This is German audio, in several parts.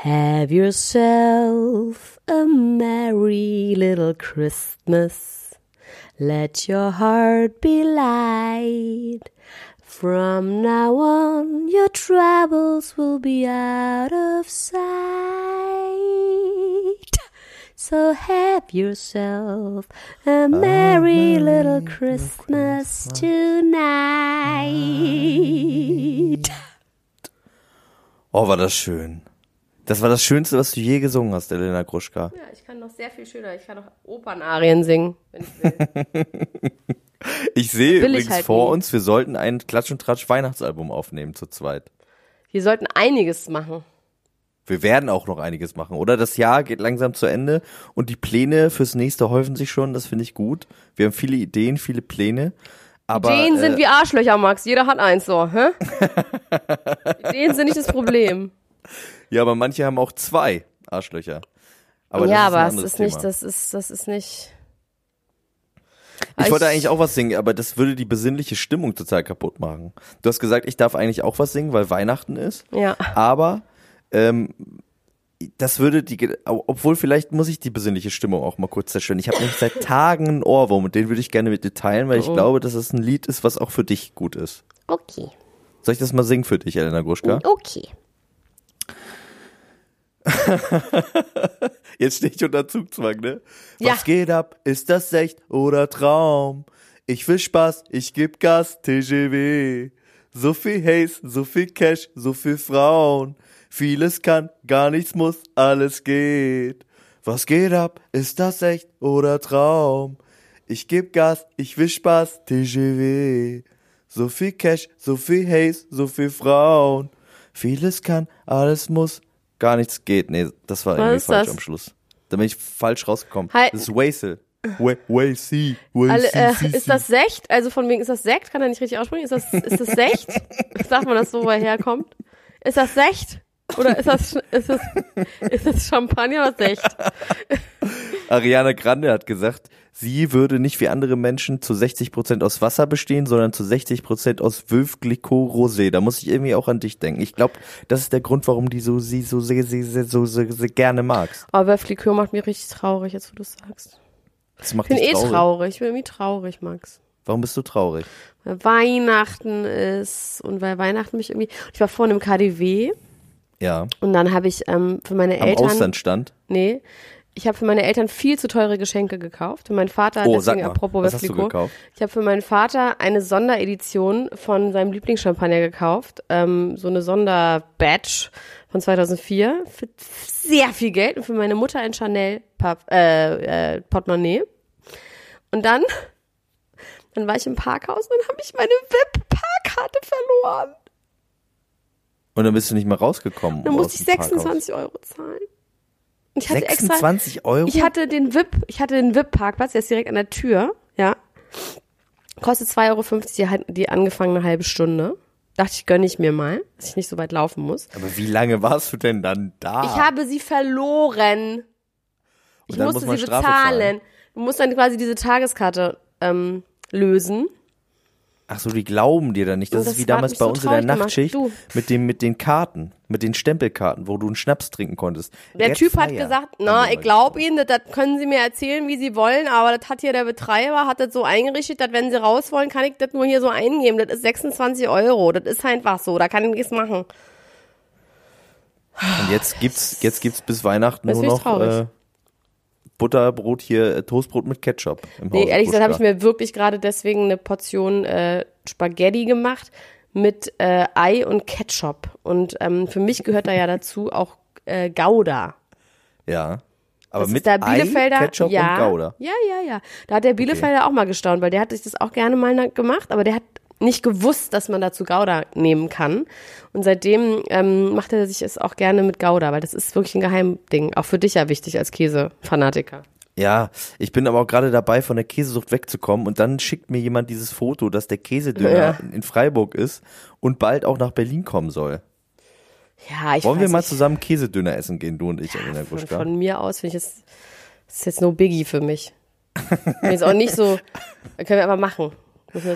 Have yourself a merry little Christmas. Let your heart be light. From now on, your troubles will be out of sight. So have yourself a merry little Christmas tonight. Oh, war das schön. Das war das Schönste, was du je gesungen hast, Elena Gruschka. Ja, ich kann noch sehr viel schöner. Ich kann noch Opernarien singen, wenn ich will. Ich sehe Will ich übrigens halt vor nie. uns, wir sollten ein Klatsch und Tratsch Weihnachtsalbum aufnehmen zu zweit. Wir sollten einiges machen. Wir werden auch noch einiges machen, oder? Das Jahr geht langsam zu Ende und die Pläne fürs nächste häufen sich schon, das finde ich gut. Wir haben viele Ideen, viele Pläne. Aber, Ideen sind äh, wie Arschlöcher, Max. Jeder hat eins so, hä? Ideen sind nicht das Problem. Ja, aber manche haben auch zwei Arschlöcher. Aber ja, das ist ein aber es ist nicht, Thema. das ist, das ist nicht. Ich Ich- wollte eigentlich auch was singen, aber das würde die besinnliche Stimmung total kaputt machen. Du hast gesagt, ich darf eigentlich auch was singen, weil Weihnachten ist. Ja. Aber ähm, das würde die, obwohl vielleicht muss ich die besinnliche Stimmung auch mal kurz zerstören. Ich habe nämlich seit Tagen einen Ohrwurm und den würde ich gerne mit dir teilen, weil ich Oh. glaube, dass es ein Lied ist, was auch für dich gut ist. Okay. Soll ich das mal singen für dich, Elena Gruschka? Okay. Jetzt stehe ich unter Zugzwang, ne? Ja. Was geht ab? Ist das echt oder Traum? Ich will Spaß, ich geb Gas, TGW. So viel Haze, so viel Cash, so viel Frauen. Vieles kann, gar nichts muss, alles geht. Was geht ab? Ist das echt oder Traum? Ich geb Gas, ich will Spaß, TGW. So viel Cash, so viel Haze, so viel Frauen. Vieles kann, alles muss, gar nichts geht. Nee, das war Was irgendwie falsch das? am Schluss. Da bin ich falsch rausgekommen. Halt. Das ist Wasel. Wa- Wasey. Alle, äh, ist das Secht? Also von wegen, ist das Sekt? Kann er nicht richtig aussprechen? Ist das, ist das Secht? Sagt man das so, wo er herkommt? Ist das Secht? Oder ist das, ist das, ist das Champagner oder Secht? Ariana Grande hat gesagt, sie würde nicht wie andere Menschen zu 60% aus Wasser bestehen, sondern zu 60% aus Veuve Clicquot Rosé. Da muss ich irgendwie auch an dich denken. Ich glaube, das ist der Grund, warum die so sie so sehr, sehr, sehr, so, so, so gerne magst. Aber Veuve macht mich richtig traurig, jetzt wo du es sagst. Das macht Ich bin eh traurig. traurig. Ich bin irgendwie traurig, Max. Warum bist du traurig? Weil Weihnachten ist und weil Weihnachten mich irgendwie. Ich war vorhin im KDW Ja. und dann habe ich ähm, für meine Am Eltern. Auslandstand. Nee. Ich habe für meine Eltern viel zu teure Geschenke gekauft. Für meinen Vater, Oh, deswegen mal, apropos was hast du gekauft? Ich habe für meinen Vater eine Sonderedition von seinem Lieblingschampagner gekauft. Ähm, so eine Sonderbatch von 2004 für sehr viel Geld. Und für meine Mutter ein Chanel Pap äh, äh, Portemonnaie. Und dann, dann war ich im Parkhaus und dann habe ich meine VIP-Parkkarte verloren. Und dann bist du nicht mehr rausgekommen. Dann musste ich dem Parkhaus. 26 Euro zahlen. Ich hatte 26 extra, Euro? Ich hatte den VIP, ich hatte den VIP-Parkplatz, der ist direkt an der Tür, ja. Kostet 2,50 Euro die, die angefangene halbe Stunde. Dachte ich, gönne ich mir mal, dass ich nicht so weit laufen muss. Aber wie lange warst du denn dann da? Ich habe sie verloren. Ich musste muss sie Strafe bezahlen. zahlen. Du musst dann quasi diese Tageskarte ähm, lösen. Ach so, die glauben dir dann nicht. Das, Und ist das wie damals bei so uns in der gemacht. Nachtschicht mit dem mit den Karten, mit den Stempelkarten, wo du einen Schnaps trinken konntest. Der Get Typ hat gesagt, na, ich glaube Ihnen, das, das können Sie mir erzählen, wie Sie wollen, aber das hat hier der Betreiber, hat das so eingerichtet, dass wenn Sie raus wollen, kann ich das nur hier so eingeben. Das ist 26 Euro. Das ist einfach so, da kann ich nichts machen. Und jetzt gibt's jetzt gibt's bis Weihnachten Das nur noch äh, Butterbrot hier, äh, Toastbrot mit Ketchup im Nee, Hause ehrlich gesagt habe ich mir wirklich gerade deswegen eine Portion äh, Spaghetti gemacht mit äh, Ei und Ketchup. Und ähm, für mich gehört da ja dazu auch äh, Gouda. Ja. Aber Das mit der Bielefelder, Ei, Ketchup ja, und Gouda. Ja, ja, ja. Da hat der Bielefelder auch mal gestaunt, weil der hat sich das auch gerne mal gemacht, aber der hat nicht gewusst, dass man dazu Gouda nehmen kann. Und seitdem ähm, macht er sich es auch gerne mit Gouda, weil das ist wirklich ein Geheimding. Auch für dich ja wichtig als Käsefanatiker. Ja, ich bin aber auch gerade dabei, von der Käsesucht wegzukommen und dann schickt mir jemand dieses Foto, dass der Käsedöner Ja. in Freiburg ist und bald auch nach Berlin kommen soll. Ja, ich Wollen wir mal nicht. zusammen Käsedöner essen gehen, du und ich, Alina Von, Gruschka? von mir aus finde ich es ist jetzt no biggie für mich. Ist auch nicht so, können wir aber machen.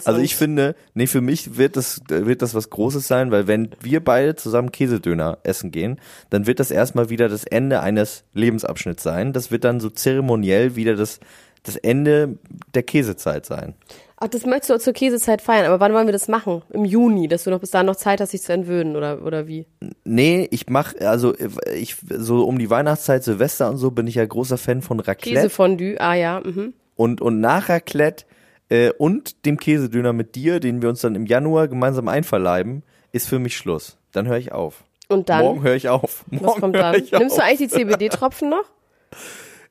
Also ich finde, nee, für mich wird das, wird das was Großes sein, weil wenn wir beide zusammen Käsedöner essen gehen, dann wird das erstmal wieder das Ende eines Lebensabschnitts sein. Das wird dann so zeremoniell wieder das, das Ende der Käsezeit sein. Ach, das möchtest du zur Käsezeit feiern, aber wann wollen wir das machen? Im Juni, dass du noch bis dahin noch Zeit hast, dich zu entwöhnen oder, oder wie? Nee, ich mach, also ich, so um die Weihnachtszeit, Silvester und so, bin ich ja großer Fan von Raclette. Käsefondue, ah ja, mhm. Und, und nach Raclette äh, und dem Käsedöner mit dir, den wir uns dann im Januar gemeinsam einverleiben, ist für mich Schluss. Dann höre ich auf. Und dann, Morgen höre ich auf. Morgen was kommt dann? ich auf. Nimmst du eigentlich die CBD-Tropfen noch?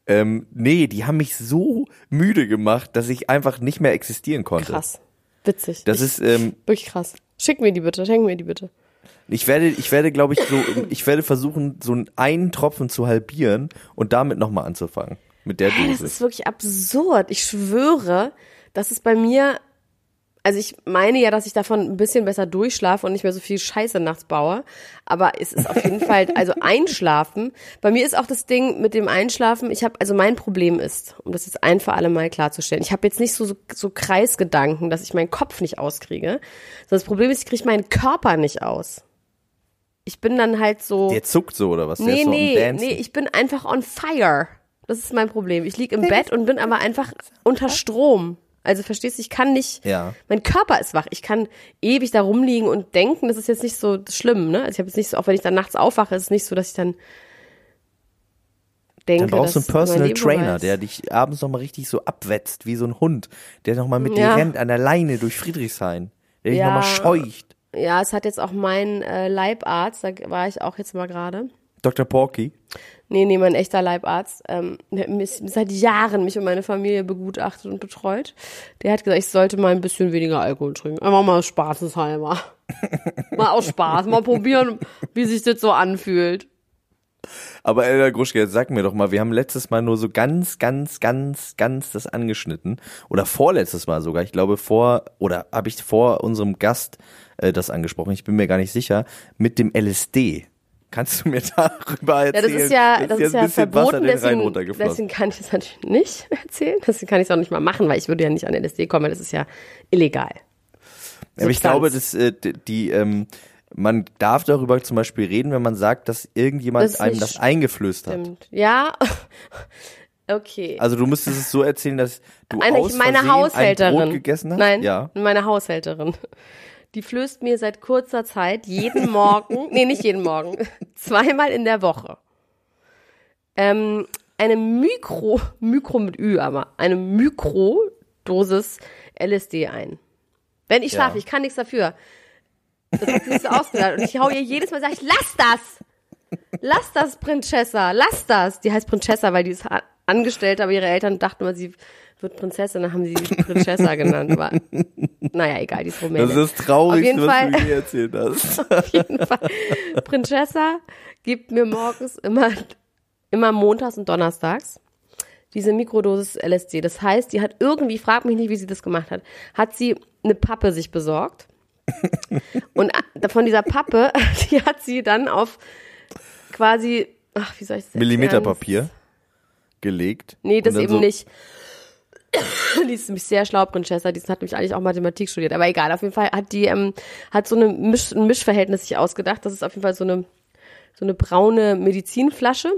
Ähm, nee, die haben mich so müde gemacht, dass ich einfach nicht mehr existieren konnte. Krass. Witzig. Das ich, ist, ähm, wirklich krass. Schick mir die bitte, schenk mir die bitte. ich werde, ich werde, glaube ich, so, ich werde versuchen, so einen Tropfen zu halbieren und damit nochmal anzufangen. Mit der Hä, das ist wirklich absurd. Ich schwöre, das ist bei mir, also ich meine ja, dass ich davon ein bisschen besser durchschlafe und nicht mehr so viel Scheiße nachts baue. Aber es ist auf jeden Fall, also einschlafen. Bei mir ist auch das Ding mit dem Einschlafen, ich habe, also mein Problem ist, um das jetzt ein für alle Mal klarzustellen, ich habe jetzt nicht so, so, so Kreisgedanken, dass ich meinen Kopf nicht auskriege. Sondern das Problem ist, ich kriege meinen Körper nicht aus. Ich bin dann halt so. Der zuckt so, oder was? Nee, so nee, nee, ich bin einfach on fire. Das ist mein Problem. Ich lieg im Bett und bin aber einfach unter Strom. Also verstehst du, ich kann nicht, Ja. mein Körper ist wach. Ich kann ewig da rumliegen und denken, das ist jetzt nicht so schlimm, ne? Also ich habe jetzt nicht so, auch wenn ich dann nachts aufwache, ist es nicht so, dass ich dann denke, Dann brauchst du einen Personal Trainer, ist. der dich abends nochmal richtig so abwetzt, wie so ein Hund, der nochmal mit Ja. dir rennt an der Leine durch Friedrichshain, der dich Ja. nochmal scheucht. Ja, es hat jetzt auch mein äh, Leibarzt, da war ich auch jetzt mal gerade. Dr. Porky. Nee, nee, mein echter Leibarzt, ähm, der hat mich seit Jahren mich und meine Familie begutachtet und betreut. Der hat gesagt, ich sollte mal ein bisschen weniger Alkohol trinken. Einfach mal spaßeshalber. mal aus Spaß, mal probieren, wie sich das so anfühlt. Aber Elda Gruschke, jetzt sag mir doch mal, wir haben letztes Mal nur so ganz, ganz, ganz, ganz das angeschnitten. Oder vorletztes Mal sogar. Ich glaube vor, oder habe ich vor unserem Gast äh, das angesprochen, ich bin mir gar nicht sicher, mit dem LSD. Kannst du mir darüber Ja, erzählen? das ist ja, das ist ein ja bisschen Wasser verboten, deswegen, deswegen kann ich das natürlich nicht erzählen. Deswegen kann ich es auch nicht mal machen, weil ich würde ja nicht an LSD kommen, das ist ja illegal. Aber ich Substanz. glaube, dass äh, die, ähm, man darf darüber zum Beispiel reden, wenn man sagt, dass irgendjemand Das ist einem das eingeflößt hat. Stimmt. Ja, okay. Also du müsstest es so erzählen, dass du Eine, aus meine Versehen Haushälterin. ein Brot gegessen hast. Nein, Ja. meine Haushälterin. Die flößt mir seit kurzer Zeit jeden Morgen, nee, nicht jeden Morgen, zweimal in der Woche, ähm, eine Mikro, Mikro mit Ü, aber eine Mikrodosis LSD ein. Wenn ich Ja. schlafe, ich kann nichts dafür. Das hat sie sich so ausgedacht. Und ich hau ihr jedes Mal, sag ich, lass das! Lass das, Prinzessa, lass das! Die heißt Prinzessa, weil die ist angestellt, aber ihre Eltern dachten immer, sie wird Prinzessin, dann haben sie sie Prinzessa genannt. Aber naja, egal, die ist Rumänin. Das ist traurig, was Fall- du mir erzählt hast. Auf jeden Fall. Prinzessa gibt mir morgens immer, immer montags und donnerstags diese Mikrodosis LSD. Das heißt, die hat irgendwie, frag mich nicht, wie sie das gemacht hat, hat sie eine Pappe sich besorgt. Und von dieser Pappe, die hat sie dann auf quasi, ach, wie soll ich das? Millimeterpapier gelegt. Nee, das eben so, nicht. die ist nämlich sehr schlau, Prinzessa, die hat nämlich eigentlich auch Mathematik studiert, aber egal, auf jeden Fall hat die, ähm, hat so eine Misch, ein Mischverhältnis sich ausgedacht, das ist auf jeden Fall so eine, so eine braune Medizinflasche,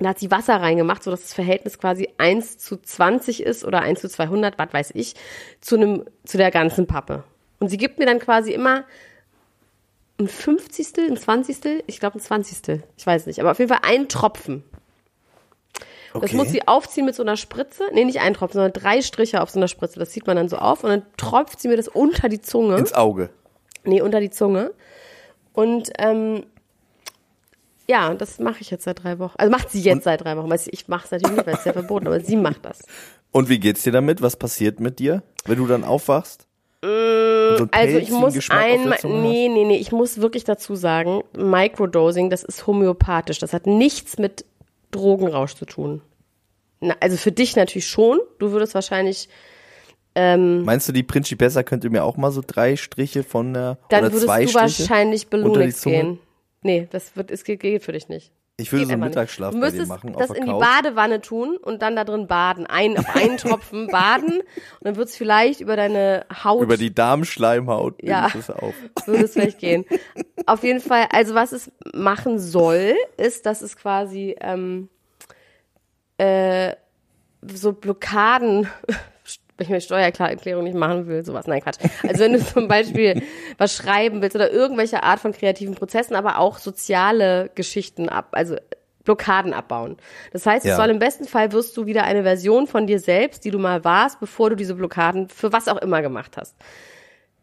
und da hat sie Wasser reingemacht, so dass das Verhältnis quasi 1 zu 20 ist oder 1 zu 200, was weiß ich, zu einem, zu der ganzen Pappe. Und sie gibt mir dann quasi immer ein 50., ein 20., ich glaube ein 20., ich weiß nicht, aber auf jeden Fall einen Tropfen. Das Okay. muss sie aufziehen mit so einer Spritze. Nee, nicht einen Tropfen, sondern drei Striche auf so einer Spritze. Das zieht man dann so auf und dann tropft sie mir das unter die Zunge. Ins Auge. Nee, unter die Zunge. Und ähm, ja, das mache ich jetzt seit drei Wochen. Also macht sie jetzt seit drei Wochen. Ich mache es natürlich nicht, weil es ist ja verboten, aber sie macht das. Und wie geht's dir damit? Was passiert mit dir, wenn du dann aufwachst? Und so Also ich muss einmal, nee, nee, nee, ich muss wirklich dazu sagen, Microdosing, das ist homöopathisch. Das hat nichts mit Drogenrausch zu tun. Na, also für dich natürlich schon. Du würdest wahrscheinlich, Meinst du, die Principessa könnte mir auch mal so drei Striche von der dann oder würdest zwei du Striche? wahrscheinlich Zunge? gehen. Nee, das wird, es geht, geht für dich nicht. Ich würde Geht so einen einfach nicht. Mittagsschlaf Du müsstest machen das in die. Badewanne tun und dann da drin baden. Ein, auf einen Tropfen baden und dann wird es vielleicht über deine Haut Über die Darmschleimhaut Ja. es auf. würde es vielleicht gehen. Auf jeden Fall, also was es machen soll, ist, dass es quasi ähm, äh, so Blockaden, wenn ich meine Steuererklärung nicht machen will, sowas, nein, Quatsch. Also wenn du zum Beispiel was schreiben willst oder irgendwelche Art von kreativen Prozessen, aber auch soziale Geschichten ab, also Blockaden abbauen. Das heißt, es Ja. soll im besten Fall wirst du wieder eine Version von dir selbst, die du mal warst, bevor du diese Blockaden für was auch immer gemacht hast.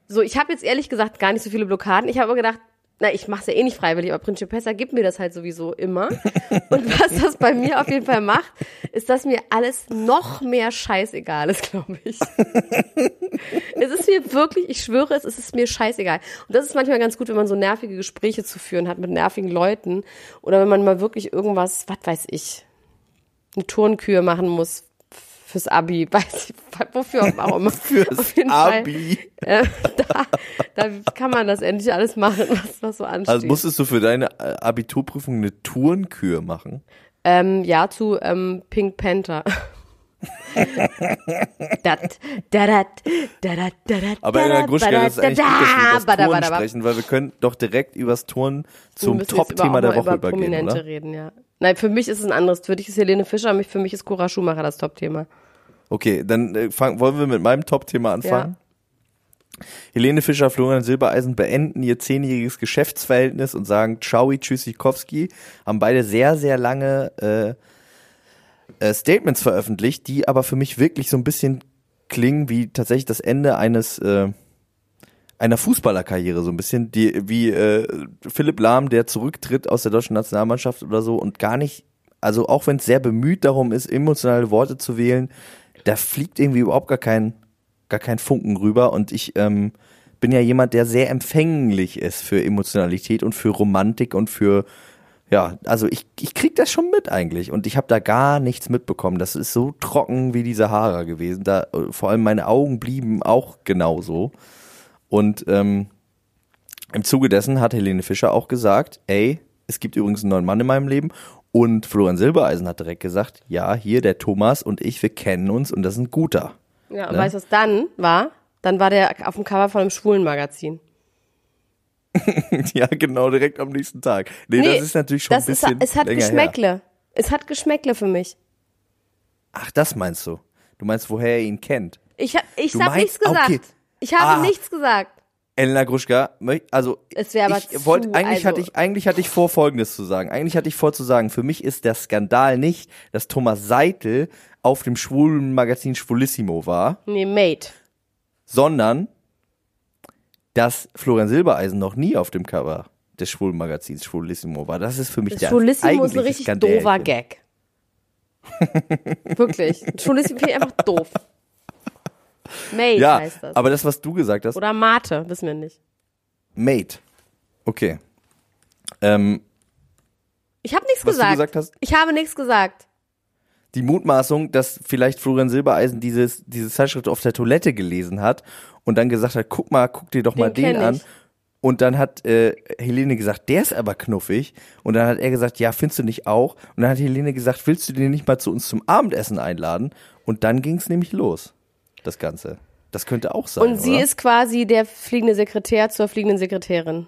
So, ich habe jetzt ehrlich gesagt gar nicht so viele Blockaden. Ich habe aber gedacht, na, ich mache es ja eh nicht freiwillig, aber Principessa gibt mir das halt sowieso immer. Und was das bei mir auf jeden Fall macht, ist, dass mir alles noch mehr scheißegal ist, glaube ich. es ist mir wirklich, ich schwöre es, es ist mir scheißegal. Und das ist manchmal ganz gut, wenn man so nervige Gespräche zu führen hat mit nervigen Leuten oder wenn man mal wirklich irgendwas, was weiß ich, eine Turnkür machen muss fürs Abi, weiß ich, wofür auch immer. Fürs Auf jeden Fall. Abi. Äh, da, da kann man das endlich alles machen, was, was so ansteht. Also musstest du für deine äh, Abiturprüfung eine Tourenkür machen? ähm, ja, zu ähm, Pink Panther. Dat, dadat, dadat, dadat, Aber in der Gruschka, das ist eigentlich gut, dass wir über das bada. sprechen, weil wir können doch direkt übers Wir zum Top-Thema der Woche über übergehen, Prominente oder? reden, ja. Nein, für mich ist es ein anderes. Für dich ist Helene Fischer, für mich ist Cora Schumacher das Top-Thema. Okay, dann äh, fang, wollen wir mit meinem Top-Thema anfangen? Helene Fischer, Florian Silbereisen beenden ihr zehnjähriges Geschäftsverhältnis und sagen Ciao, Tschüssikowski, haben beide sehr, sehr lange äh, äh, Statements veröffentlicht, die aber für mich wirklich so ein bisschen klingen wie tatsächlich das Ende eines äh, einer Fußballerkarriere so ein bisschen, die wie äh, Philipp Lahm, der zurücktritt aus der deutschen Nationalmannschaft oder so und gar nicht, also auch wenn es sehr bemüht darum ist, emotionale Worte zu wählen, da fliegt irgendwie überhaupt gar kein gar kein Funken rüber und ich ähm, bin ja jemand, der sehr empfänglich ist für Emotionalität und für Romantik und für ja, also ich, ich krieg das schon mit eigentlich und ich habe da gar nichts mitbekommen. Das ist so trocken wie die Sahara gewesen. Da äh, vor allem meine Augen blieben auch genauso. Und ähm, im Zuge dessen hat Helene Fischer auch gesagt, ey, es gibt übrigens einen neuen Mann in meinem Leben. Und Florian Silbereisen hat direkt gesagt, ja, hier der Thomas und ich, wir kennen uns und das ist ein guter. Ja, und Ne? weißt du, was dann war? Dann war der auf dem Cover von einem schwulen Magazin. ja, genau, direkt am nächsten Tag. Nee, das ist natürlich schon das ein bisschen ist, es hat länger her. Geschmäckle. Es hat Geschmäckle für mich. Ach, das meinst du? Du meinst, woher er ihn kennt? Ich, ich habe nichts gesagt. okay. Ich habe Ah. nichts gesagt. Elena Gruschka, also Es wäre aber ich wollte eigentlich also- hatte ich eigentlich hatte ich vor Folgendes zu sagen. Eigentlich hatte ich vor zu sagen, für mich ist der Skandal nicht, dass Thomas Seitel auf dem schwulen Magazin Schwulissimo war, Nee, Mate. sondern dass Florian Silbereisen noch nie auf dem Cover des schwulen Magazins Schwulissimo war. Das ist für mich der Schwulissimo ist ein richtig doofer Gag. Wirklich. Schwulissimo finde ich einfach doof. Mate Ja, heißt das. aber das was du gesagt hast, Oder Mate, wissen wir nicht. Mate. Okay. Ähm, Ich habe nichts Was du gesagt. gesagt hast? Ich habe nichts gesagt. die Mutmaßung, dass vielleicht Florian Silbereisen dieses, diese Zeitschrift auf der Toilette gelesen hat und dann gesagt hat, guck mal, guck dir doch mal Den den kenn an. ich. Und dann hat äh, Helene gesagt, der ist aber knuffig. Und dann hat er gesagt, ja, findest du nicht auch? Und dann hat Helene gesagt, willst du den nicht mal zu uns zum Abendessen einladen? Und dann ging es nämlich los, das Ganze. Das könnte auch sein. Und sie oder? ist quasi der fliegende Sekretär zur fliegenden Sekretärin.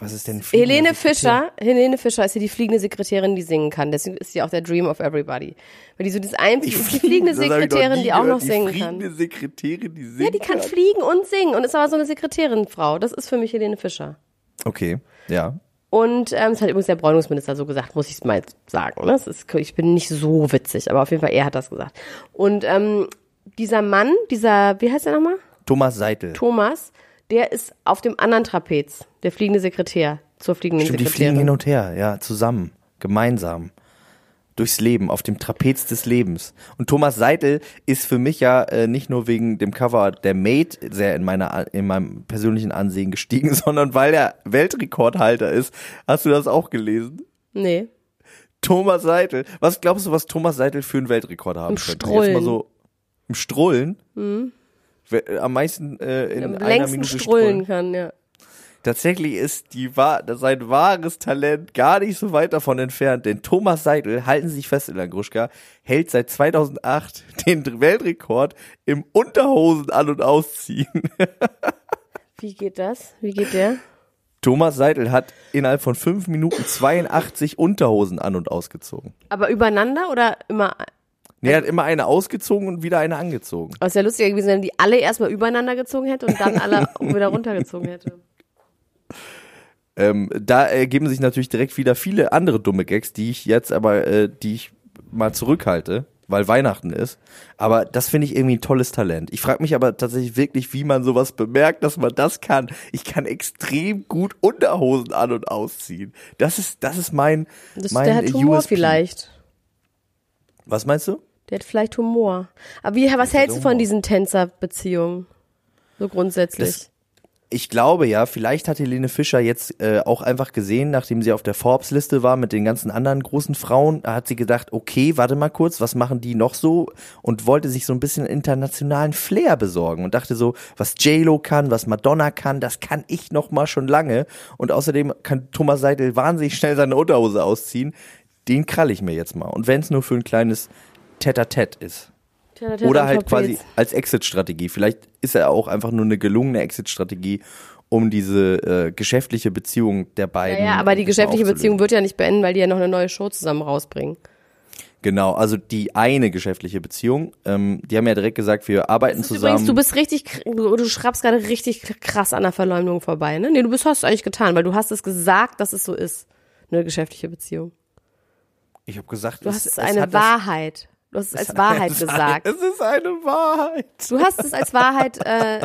Was ist denn fliegende Helene Sekretär? Fischer, Helene Fischer ist ja die fliegende Sekretärin, die singen kann. Deswegen ist sie auch der Dream of Everybody. Weil die so das einzige, ist die fliegende Sekretärin, die auch noch singen Die kann. fliegende Sekretärin, die singt. Ja, die kann fliegen und singen und ist aber so eine Sekretärin-Frau. Das ist für mich Helene Fischer. Okay, ja. Und ähm, das hat übrigens der Bräunungsminister so gesagt, muss ich mal sagen. Ne? Ist, ich bin nicht so witzig, aber auf jeden Fall er hat das gesagt. Und ähm, dieser Mann, dieser, wie heißt der nochmal? Thomas Seitel. Thomas, der ist auf dem anderen Trapez, der fliegende Sekretär zur fliegenden Stimmt, die Sekretärin. fliegen hin und her, ja, zusammen, gemeinsam. Durchs Leben, auf dem Trapez des Lebens. Und Thomas Seitel ist für mich ja äh, nicht nur wegen dem Cover der Mate sehr in meiner in meinem persönlichen Ansehen gestiegen, sondern weil er Weltrekordhalter ist. Hast du das auch gelesen? nee. Thomas Seitel. Was glaubst du, was Thomas Seitel für einen Weltrekord haben Im könnte? Jetzt Strollen. mal so im Strollen. Wer- äh, Am meisten äh, in Am einer längsten Minute strullen kann, ja. Tatsächlich ist die sein wahres Talent gar nicht so weit davon entfernt, denn Thomas Seidel, halten Sie sich fest in Gruschka, hält seit 2008 den Weltrekord im Unterhosen an- und ausziehen. Wie geht das? Wie geht der? Thomas Seidel hat innerhalb von fünf Minuten 82 Unterhosen an- und ausgezogen. Aber übereinander oder immer? Nee, er hat immer eine ausgezogen und wieder eine angezogen. Aber es wäre lustiger gewesen, wenn die alle erstmal übereinander gezogen hätte und dann alle wieder runtergezogen hätte. Ähm, da ergeben sich natürlich direkt wieder viele andere dumme Gags, die ich jetzt aber, äh, die ich mal zurückhalte, weil Weihnachten ist. Aber das finde ich irgendwie ein tolles Talent. Ich frage mich aber tatsächlich wirklich, wie man sowas bemerkt, dass man das kann. Ich kann extrem gut Unterhosen an und ausziehen. Das ist, das ist mein, Das, mein der hat Humor USP. vielleicht. Was meinst du? Der hat vielleicht Humor. Aber wie, was hältst du von diesen Tänzerbeziehungen? So grundsätzlich. Das- Ich glaube ja, vielleicht hat Helene Fischer jetzt äh, auch einfach gesehen, nachdem sie auf der Forbes-Liste war mit den ganzen anderen großen Frauen, da hat sie gedacht, okay, warte mal kurz, was machen die noch so? Und wollte sich so ein bisschen internationalen Flair besorgen und dachte so, was J-Lo kann, was Madonna kann, das kann ich noch mal schon lange. Und außerdem kann Thomas Seidel wahnsinnig schnell seine Unterhose ausziehen. Den krall ich mir jetzt mal. Und wenn es nur für ein kleines Tête-à-Tête ist. Oder halt quasi als Exit-Strategie. Vielleicht ist er auch einfach nur eine gelungene Exit-Strategie, um diese äh, geschäftliche Beziehung der beiden. Ja, ja, aber die geschäftliche aufzulösen. Beziehung wird ja nicht beenden, weil die ja noch eine neue Show zusammen rausbringen. Genau, also die eine geschäftliche Beziehung. Ähm, die haben ja direkt gesagt, wir arbeiten zusammen. Übrigens, du bist richtig, du, du schraubst gerade richtig krass an der Verleumdung vorbei, ne? Nee, du bist, hast du eigentlich getan, weil du hast es gesagt, dass es so ist. Eine geschäftliche Beziehung. ich habe gesagt, Du es- hast es es eine das- Wahrheit. Du hast es als Wahrheit gesagt. Es ist eine Wahrheit. Du hast es als Wahrheit äh,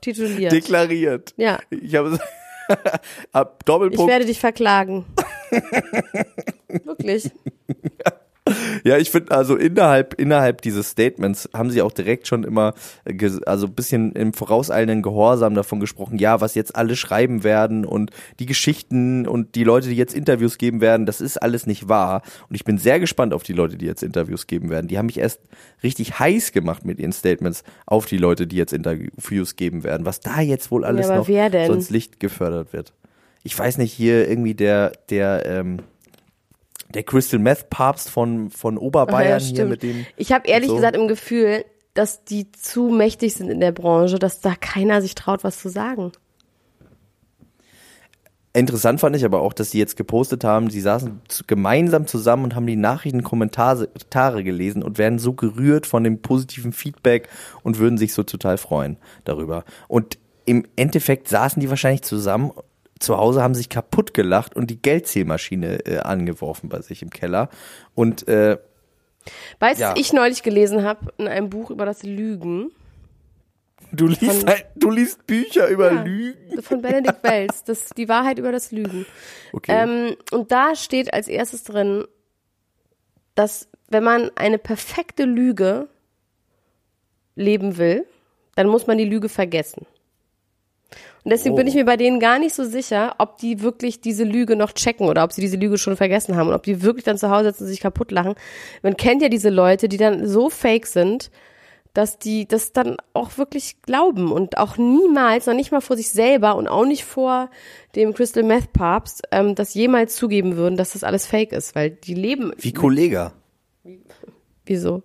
tituliert. Deklariert. Ja. Ich habe ab Ich Doppelpunkt. werde dich verklagen. Wirklich. Ja, ich finde also innerhalb innerhalb dieses Statements haben sie auch direkt schon immer also ein bisschen im vorauseilenden Gehorsam davon gesprochen, ja, was jetzt alle schreiben werden und die Geschichten und die Leute, die jetzt Interviews geben werden, das ist alles nicht wahr und ich bin sehr gespannt auf die Leute, die jetzt Interviews geben werden. Die haben mich erst richtig heiß gemacht mit ihren Statements auf die Leute, die jetzt Interviews geben werden, was da jetzt wohl alles aber noch so ins Licht gefördert wird. Ich weiß nicht, hier irgendwie der der ähm, der Crystal Meth Papst von von Ach ja, Oberbayern hier stimmt. mit dem Ich habe ehrlich so. gesagt im Gefühl, dass die zu mächtig sind in der Branche, dass da keiner sich traut, was zu sagen. Interessant fand ich aber auch, dass sie jetzt gepostet haben, sie saßen gemeinsam zusammen und haben die Nachrichtenkommentare gelesen und werden so gerührt von dem positiven Feedback und würden sich so total freuen darüber. Und im Endeffekt saßen die wahrscheinlich zusammen zu Hause, haben sich kaputt gelacht und die Geldzählmaschine äh, angeworfen bei sich im Keller. Und äh, Weißt du, Ja. was ich neulich gelesen habe in einem Buch über das Lügen du liest halt, du liest Bücher über Ja. Lügen. von Benedikt Wells, das die Wahrheit über das Lügen. Okay. Ähm, und da steht als erstes drin, dass wenn man eine perfekte Lüge leben will, dann muss man die Lüge vergessen. Und deswegen Oh. bin ich mir bei denen gar nicht so sicher, ob die wirklich diese Lüge noch checken oder ob sie diese Lüge schon vergessen haben und ob die wirklich dann zu Hause sitzen und sich kaputt lachen. Man kennt ja diese Leute, die dann so fake sind. dass die das dann auch wirklich glauben und auch niemals, noch nicht mal vor sich selber und auch nicht vor dem Crystal Meth Papst, ähm, das jemals zugeben würden, dass das alles fake ist, weil die leben. Wie Kollege. Wieso?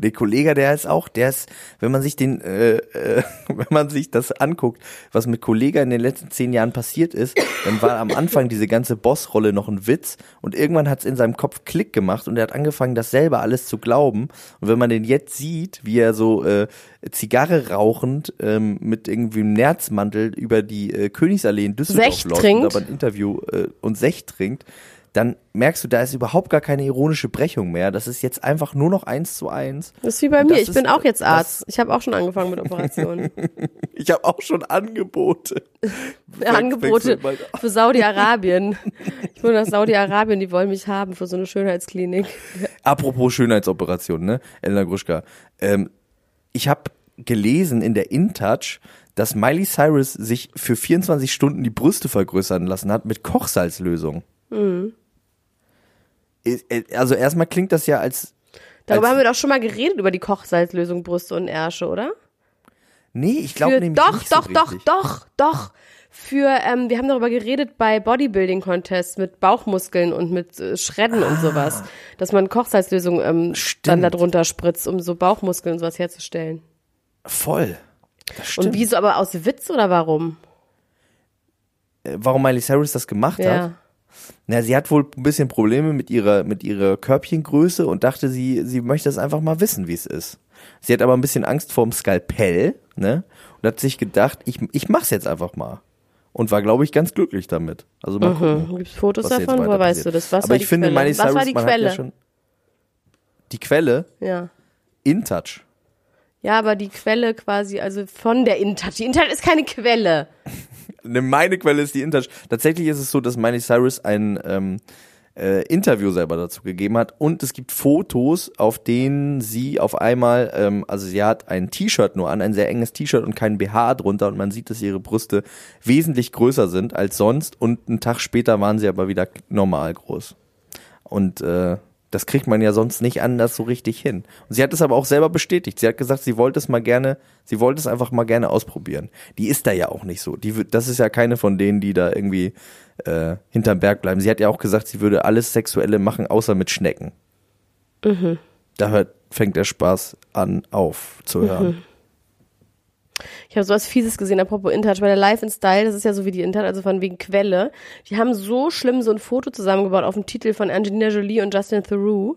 Der Kollege, der ist auch, der ist, wenn man sich den, äh, äh, wenn man sich das anguckt, was mit Kollega in den letzten zehn Jahren passiert ist, dann war am Anfang diese ganze Bossrolle noch ein Witz und irgendwann hat es in seinem Kopf Klick gemacht und er hat angefangen, das selber alles zu glauben. Und wenn man den jetzt sieht, wie er so äh, Zigarre rauchend ähm, mit irgendwie einem Nerzmantel über die äh, Königsallee in Düsseldorf läuft und aber ein Interview äh, und Sech trinkt, dann merkst du, da ist überhaupt gar keine ironische Brechung mehr. Das ist jetzt einfach nur noch eins zu eins. Das ist wie bei mir. Ich bin auch jetzt Arzt. Ich habe auch schon angefangen mit Operationen. Ich habe auch schon Angebote. Angebote für Saudi-Arabien. Ich will nach Saudi-Arabien, die wollen mich haben für so eine Schönheitsklinik. Apropos Schönheitsoperation, ne, Elena Gruschka. Ähm, ich habe gelesen in der InTouch, dass Miley Cyrus sich für 24 Stunden die Brüste vergrößern lassen hat mit Kochsalzlösung. Mhm. Äh, Also erstmal klingt das ja als Darüber als, haben wir doch schon mal geredet, über die Kochsalzlösung Brüste und Ärsche, oder? Nee, ich glaube nämlich Doch, nicht so doch, doch, doch, doch. Für, ähm, wir haben darüber geredet bei Bodybuilding-Contests mit Bauchmuskeln und mit äh, Schredden und sowas, dass man Kochsalzlösung ähm, dann Ah. Stimmt. da drunter spritzt, um so Bauchmuskeln und sowas herzustellen. Voll. Das stimmt. Und wieso, aber aus Witz oder warum? Äh, Warum Miley Cyrus das gemacht hat? Na, sie hat wohl ein bisschen Probleme mit ihrer, mit ihrer Körbchengröße und dachte, sie, sie möchte es einfach mal wissen, wie es ist. Sie hat aber ein bisschen Angst vorm Skalpell, ne? Und hat sich gedacht, ich, ich mach's jetzt einfach mal. Und war, glaube ich, ganz glücklich damit. Also mal gucken. Gibt's Fotos davon? Woher weißt du das? Was aber war ich die finde, Quelle? Miley Cyrus, Was war die Quelle? ja schon. Die Quelle? ja. InTouch. Ja, aber die Quelle quasi, also von der InTouch. Die InTouch ist keine Quelle. Ne, meine Quelle ist die InTouch. Tatsächlich ist es so, dass Miley Cyrus ein ähm, äh, Interview selber dazu gegeben hat und es gibt Fotos, auf denen sie auf einmal, ähm, also sie hat ein T-Shirt nur an, ein sehr enges T-Shirt und kein BH drunter und man sieht, dass ihre Brüste wesentlich größer sind als sonst und einen Tag später waren sie aber wieder normal groß. Und äh, das kriegt man ja sonst nicht anders so richtig hin. Und sie hat es aber auch selber bestätigt. Sie hat gesagt, sie wollte es mal gerne, sie wollte es einfach mal gerne ausprobieren. Die ist da ja auch nicht so. Die, das ist ja keine von denen, die da irgendwie äh, hinterm Berg bleiben. Sie hat ja auch gesagt, sie würde alles Sexuelle machen, außer mit Schnecken. Da hört, fängt der Spaß an aufzuhören. Ich habe sowas Fieses gesehen, apropos InTouch, bei der Life in Style, das ist ja so wie die InTouch, also von wegen Quelle. Die haben so schlimm so ein Foto zusammengebaut auf dem Titel von Angelina Jolie und Justin Theroux.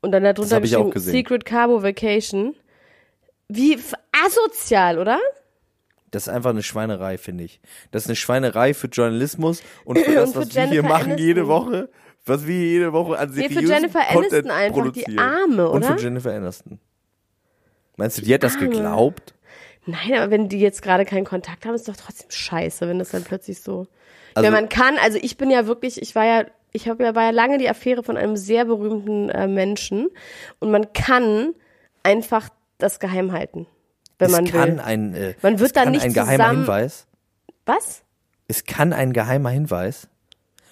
Und dann darunter hab ich auch geschrieben. Secret Cabo Vacation. Wie asozial, oder? Das ist einfach eine Schweinerei, finde ich. Das ist eine Schweinerei für Journalismus und für das, Und für was wir hier Jennifer machen jede Aniston. Woche. Was wir jede Woche an Nee, für Jennifer Content Aniston einfach, die. Arme, Und oder? für Jennifer Aniston. Meinst du, die hat das geglaubt? Nein, aber wenn die jetzt gerade keinen Kontakt haben, ist doch trotzdem scheiße, wenn das dann plötzlich so. Also- wenn man kann, also ich bin ja wirklich, ich war ja, ich habe ja war ja lange die Affäre von einem sehr berühmten äh, Menschen und man kann einfach das geheim halten, wenn es man kann will. ein, äh, Man wird es dann kann nicht ein geheimer zusammen- Hinweis. Was? Es kann ein geheimer Hinweis.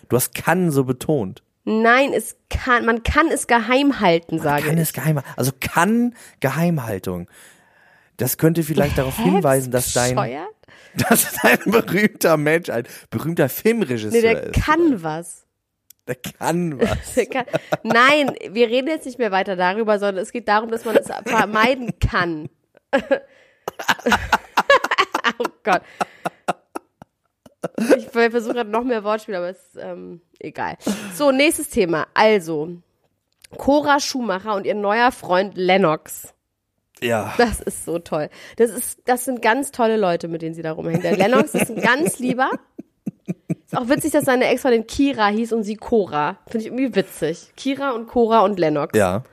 Du hast kann so betont. Nein, es kann, man kann es geheim halten, sage kann ich. es geheim, also kann Geheimhaltung. Das könnte vielleicht darauf Hä? hinweisen, dass dein, Bescheuert? dass dein berühmter Mensch, ein berühmter Filmregisseur Nee, der ist. kann was. Der kann was. Der kann, nein, wir reden jetzt nicht mehr weiter darüber, sondern es geht darum, dass man es vermeiden kann. oh Gott. Ich versuche gerade noch mehr Wortspiele, aber es ist ähm, egal. So, nächstes Thema. Also, Cora Schumacher und ihr neuer Freund Lennox. Ja. Das ist so toll. Das ist, das sind ganz tolle Leute, mit denen sie da rumhängen. Der Lennox ist ein ganz lieber. Ist auch witzig, dass seine Ex-Freundin Kira hieß und sie Cora. Finde ich irgendwie witzig. Kira und Cora und Lennox. Ja.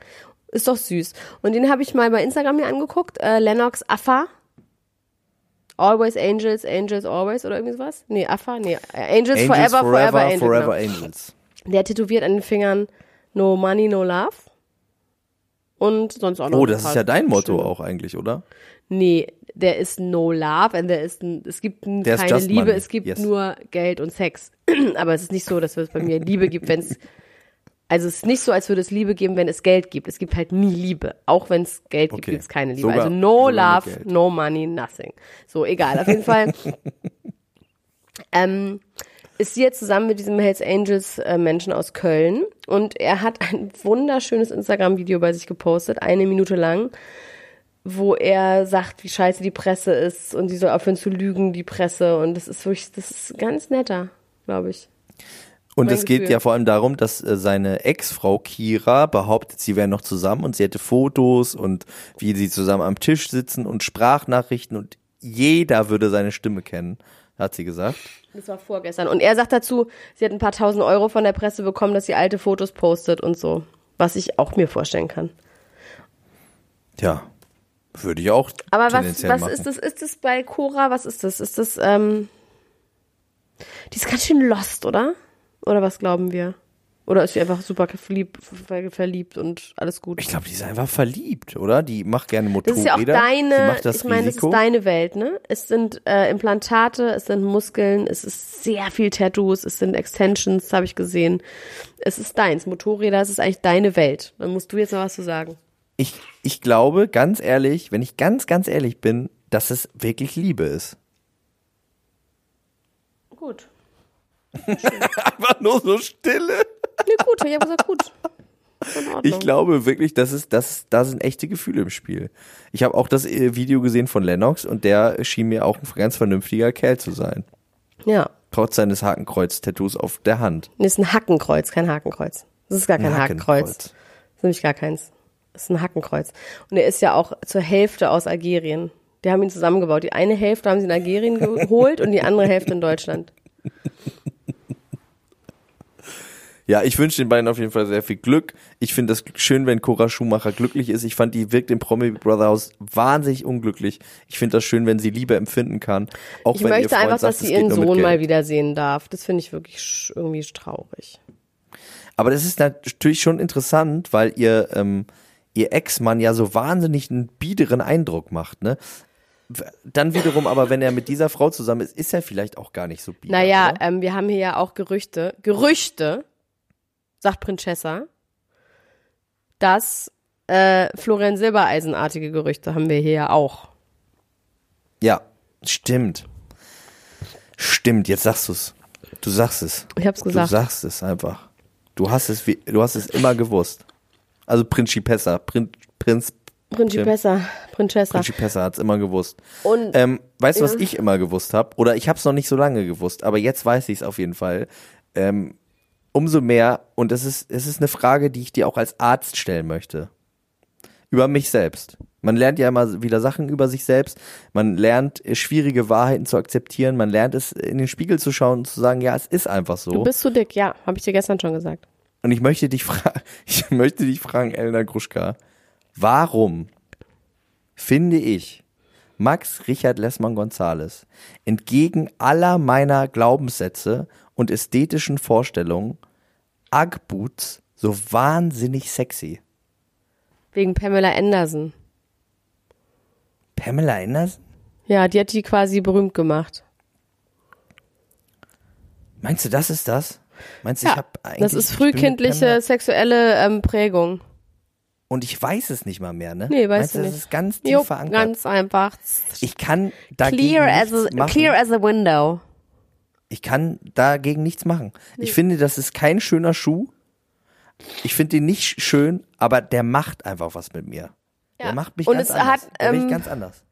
Ist doch süß. Und den habe ich mal bei Instagram mir angeguckt. Äh, Lennox Affa. Always Angels, Angels Always oder irgendwie sowas. Nee, Affa, nee. äh, Angels, Angels Forever, Forever, Angels. Forever genau. Angels. Der tätowiert an den Fingern No Money, No Love. Und sonst auch noch Oh, das ist ja dein Motto schöne. auch eigentlich, oder? Nee, der ist no love and der ist es gibt Der keine Liebe, money, es gibt yes. nur Geld und Sex. Aber es ist nicht so, dass es bei mir Liebe gibt, wenn es Also es ist nicht so, als würde es Liebe geben, wenn es Geld gibt. Es gibt halt nie Liebe. Auch wenn es Geld gibt, Okay. gibt es keine Liebe. Sogar- also no love, Geld. no money, nothing. So, egal. Auf jeden Fall ähm, ist sie jetzt zusammen mit diesem Hells Angels äh, Menschen aus Köln und er hat ein wunderschönes Instagram-Video bei sich gepostet, eine Minute lang, wo er sagt, wie scheiße die Presse ist und sie soll aufhören zu lügen, die Presse. Und das ist wirklich, das ist ganz netter, glaube ich. Und Mein es geht ja vor allem darum, dass äh, seine Ex-Frau Kira behauptet, sie wären noch zusammen und sie hätte Fotos und wie sie zusammen am Tisch sitzen und Sprachnachrichten und jeder würde seine Stimme kennen, hat sie gesagt. Das war vorgestern. Und er sagt dazu, sie hat ein paar tausend Euro von der Presse bekommen, dass sie alte Fotos postet und so. Was ich auch mir vorstellen kann. Ja, würde ich auch Aber was, was machen. ist das? Ist das bei Cora? Was ist das? Ist das, ähm, die ist ganz schön lost, oder? Oder was glauben wir? Oder ist sie einfach super verliebt, verliebt und alles gut? Ich glaube, die ist einfach verliebt, oder? Die macht gerne Das Motorräder. ist ja auch deine, das ich meine, das ist deine Welt, ne? Es sind äh, Implantate, es sind Muskeln, es ist sehr viel Tattoos, es sind Extensions, habe ich gesehen. Es ist deins, Motorräder, es ist eigentlich deine Welt. Dann musst du jetzt noch was zu sagen. ich, ich glaube, ganz ehrlich, wenn ich ganz, ganz ehrlich bin, dass es wirklich Liebe ist. Gut. Einfach nur so Stille. Nee, gut, ich habe gesagt, gut. Ist. Ich glaube wirklich, dass es, dass, da sind echte Gefühle im Spiel. Ich habe auch das äh, Video gesehen von Lennox und der schien mir auch ein ganz vernünftiger Kerl zu sein. Ja. Trotz seines Hakenkreuz-Tattoos auf der Hand. Nee, ist ein Hackenkreuz, kein Hakenkreuz. Das ist gar kein Ein Hakenkreuz. Hakenkreuz. Das ist nämlich gar keins. Das ist ein Hackenkreuz. Und er ist ja auch zur Hälfte aus Algerien. Die haben ihn zusammengebaut. Die eine Hälfte haben sie in Algerien geholt und die andere Hälfte in Deutschland. Ja, ich wünsche den beiden auf jeden Fall sehr viel Glück. Ich finde das schön, wenn Cora Schumacher glücklich ist. Ich fand, die wirkt im Promi Brother Haus wahnsinnig unglücklich. Ich finde das schön, wenn sie Liebe empfinden kann. Auch Ich wenn möchte ihr Freund einfach, sagt, dass sie ihren Sohn mal wiedersehen darf. Das finde ich wirklich irgendwie traurig. Aber das ist natürlich schon interessant, weil ihr, ähm, ihr Ex-Mann ja so wahnsinnig einen biederen Eindruck macht, ne? Dann wiederum aber, wenn er mit dieser Frau zusammen ist, ist er vielleicht auch gar nicht so bieder. Naja, ähm, wir haben hier ja auch Gerüchte. Gerüchte, sagt Prinzessa, dass äh, Florian Silbereisenartige Gerüchte haben wir hier ja auch. Ja, stimmt. Stimmt, jetzt sagst du's. Du sagst es. Ich hab's Du gesagt. sagst es einfach. Du hast es, wie- du hast es immer gewusst. Also Principessa, Prin, Prinz, Principessa, Prinzessa. Principessa hat's immer gewusst. Und Ähm, weißt du, was Ja. ich immer gewusst habe? Oder ich habe es noch nicht so lange gewusst, aber jetzt weiß ich es auf jeden Fall. Ähm, umso mehr, und es ist, es ist eine Frage, die ich dir auch als Arzt stellen möchte. Über mich selbst. Man lernt ja immer wieder Sachen über sich selbst. Man lernt äh, schwierige Wahrheiten zu akzeptieren. Man lernt es in den Spiegel zu schauen und zu sagen, ja, es ist einfach so. du bist zu dick, ja, habe ich dir gestern schon gesagt. Und ich möchte dich fragen, ich möchte dich fragen, Elena Gruschka, warum finde ich Max Richard Lessmann Gonzales entgegen aller meiner Glaubenssätze und ästhetischen Vorstellungen Ugg-Boots so wahnsinnig sexy? Wegen Pamela Anderson. Pamela Anderson? Ja, die hat die quasi berühmt gemacht. Meinst du, das ist das? Meinst du, ich Ja, habe eigentlich das ist ich frühkindliche sexuelle ähm, Prägung. und ich weiß es nicht mal mehr, ne? Nee, weißt Meinst du Das nicht. ist ganz tief Jo, verankert. ganz einfach. ich kann dagegen Clear as, nichts a, machen. clear as a window. Ich kann dagegen nichts machen. Ich finde, das ist kein schöner Schuh. Ich finde ihn nicht schön, aber der macht einfach was mit mir. Der Ja. macht mich Und ganz es anders. hat, der ähm, ganz anders.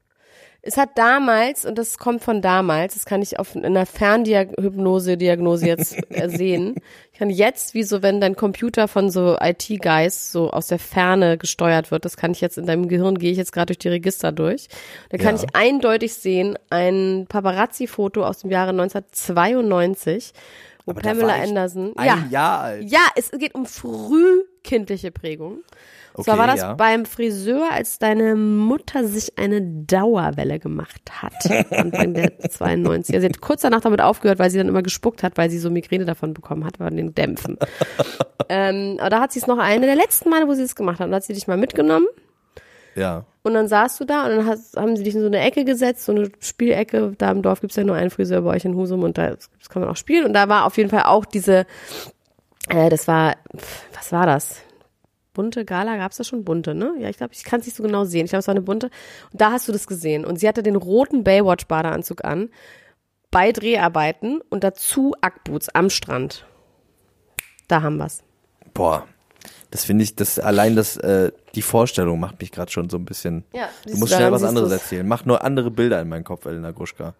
Es hat damals, und das kommt von damals, das kann ich auf in einer Fernhypnose, Diagnose jetzt sehen. Ich kann jetzt, wie so, wenn dein Computer von so IT-Guys so aus der Ferne gesteuert wird, das kann ich jetzt in deinem Gehirn, gehe ich jetzt gerade durch die Register durch. Da kann Ja. ich eindeutig sehen, ein Paparazzi-Foto aus dem Jahre 1992, wo Aber Pamela Anderson, Ein ja, Jahr alt. ja, es geht um frühkindliche Prägung. Und zwar Okay, war das ja. beim Friseur, als deine Mutter sich eine Dauerwelle gemacht hat. Anfang der 92. Also sie hat kurz danach damit aufgehört, weil sie dann immer gespuckt hat, weil sie so Migräne davon bekommen hat, bei den Dämpfen. ähm, aber da hat sie es noch eine der letzten Male, wo sie es gemacht hat. Und da hat sie dich mal mitgenommen. Ja. Und dann saßt du da und dann hast, haben sie dich in so eine Ecke gesetzt, so eine Spielecke. Da im Dorf gibt's ja nur einen Friseur bei euch in Husum und da das kann man auch spielen. Und da war auf jeden Fall auch diese Äh, das war, was war das? Bunte Gala, gab's da schon bunte, ne? Ja, ich glaube, ich kann es nicht so genau sehen. Ich glaube, es war eine bunte. Und da hast du das gesehen. Und sie hatte den roten Baywatch-Badeanzug an, bei Dreharbeiten und dazu Ackboots am Strand. Da haben wir's. Boah, das finde ich, das allein das, äh, die Vorstellung macht mich gerade schon so ein bisschen. Ja, du musst schnell was anderes du's. erzählen. Mach nur andere Bilder in meinen Kopf, Elena Gruschka.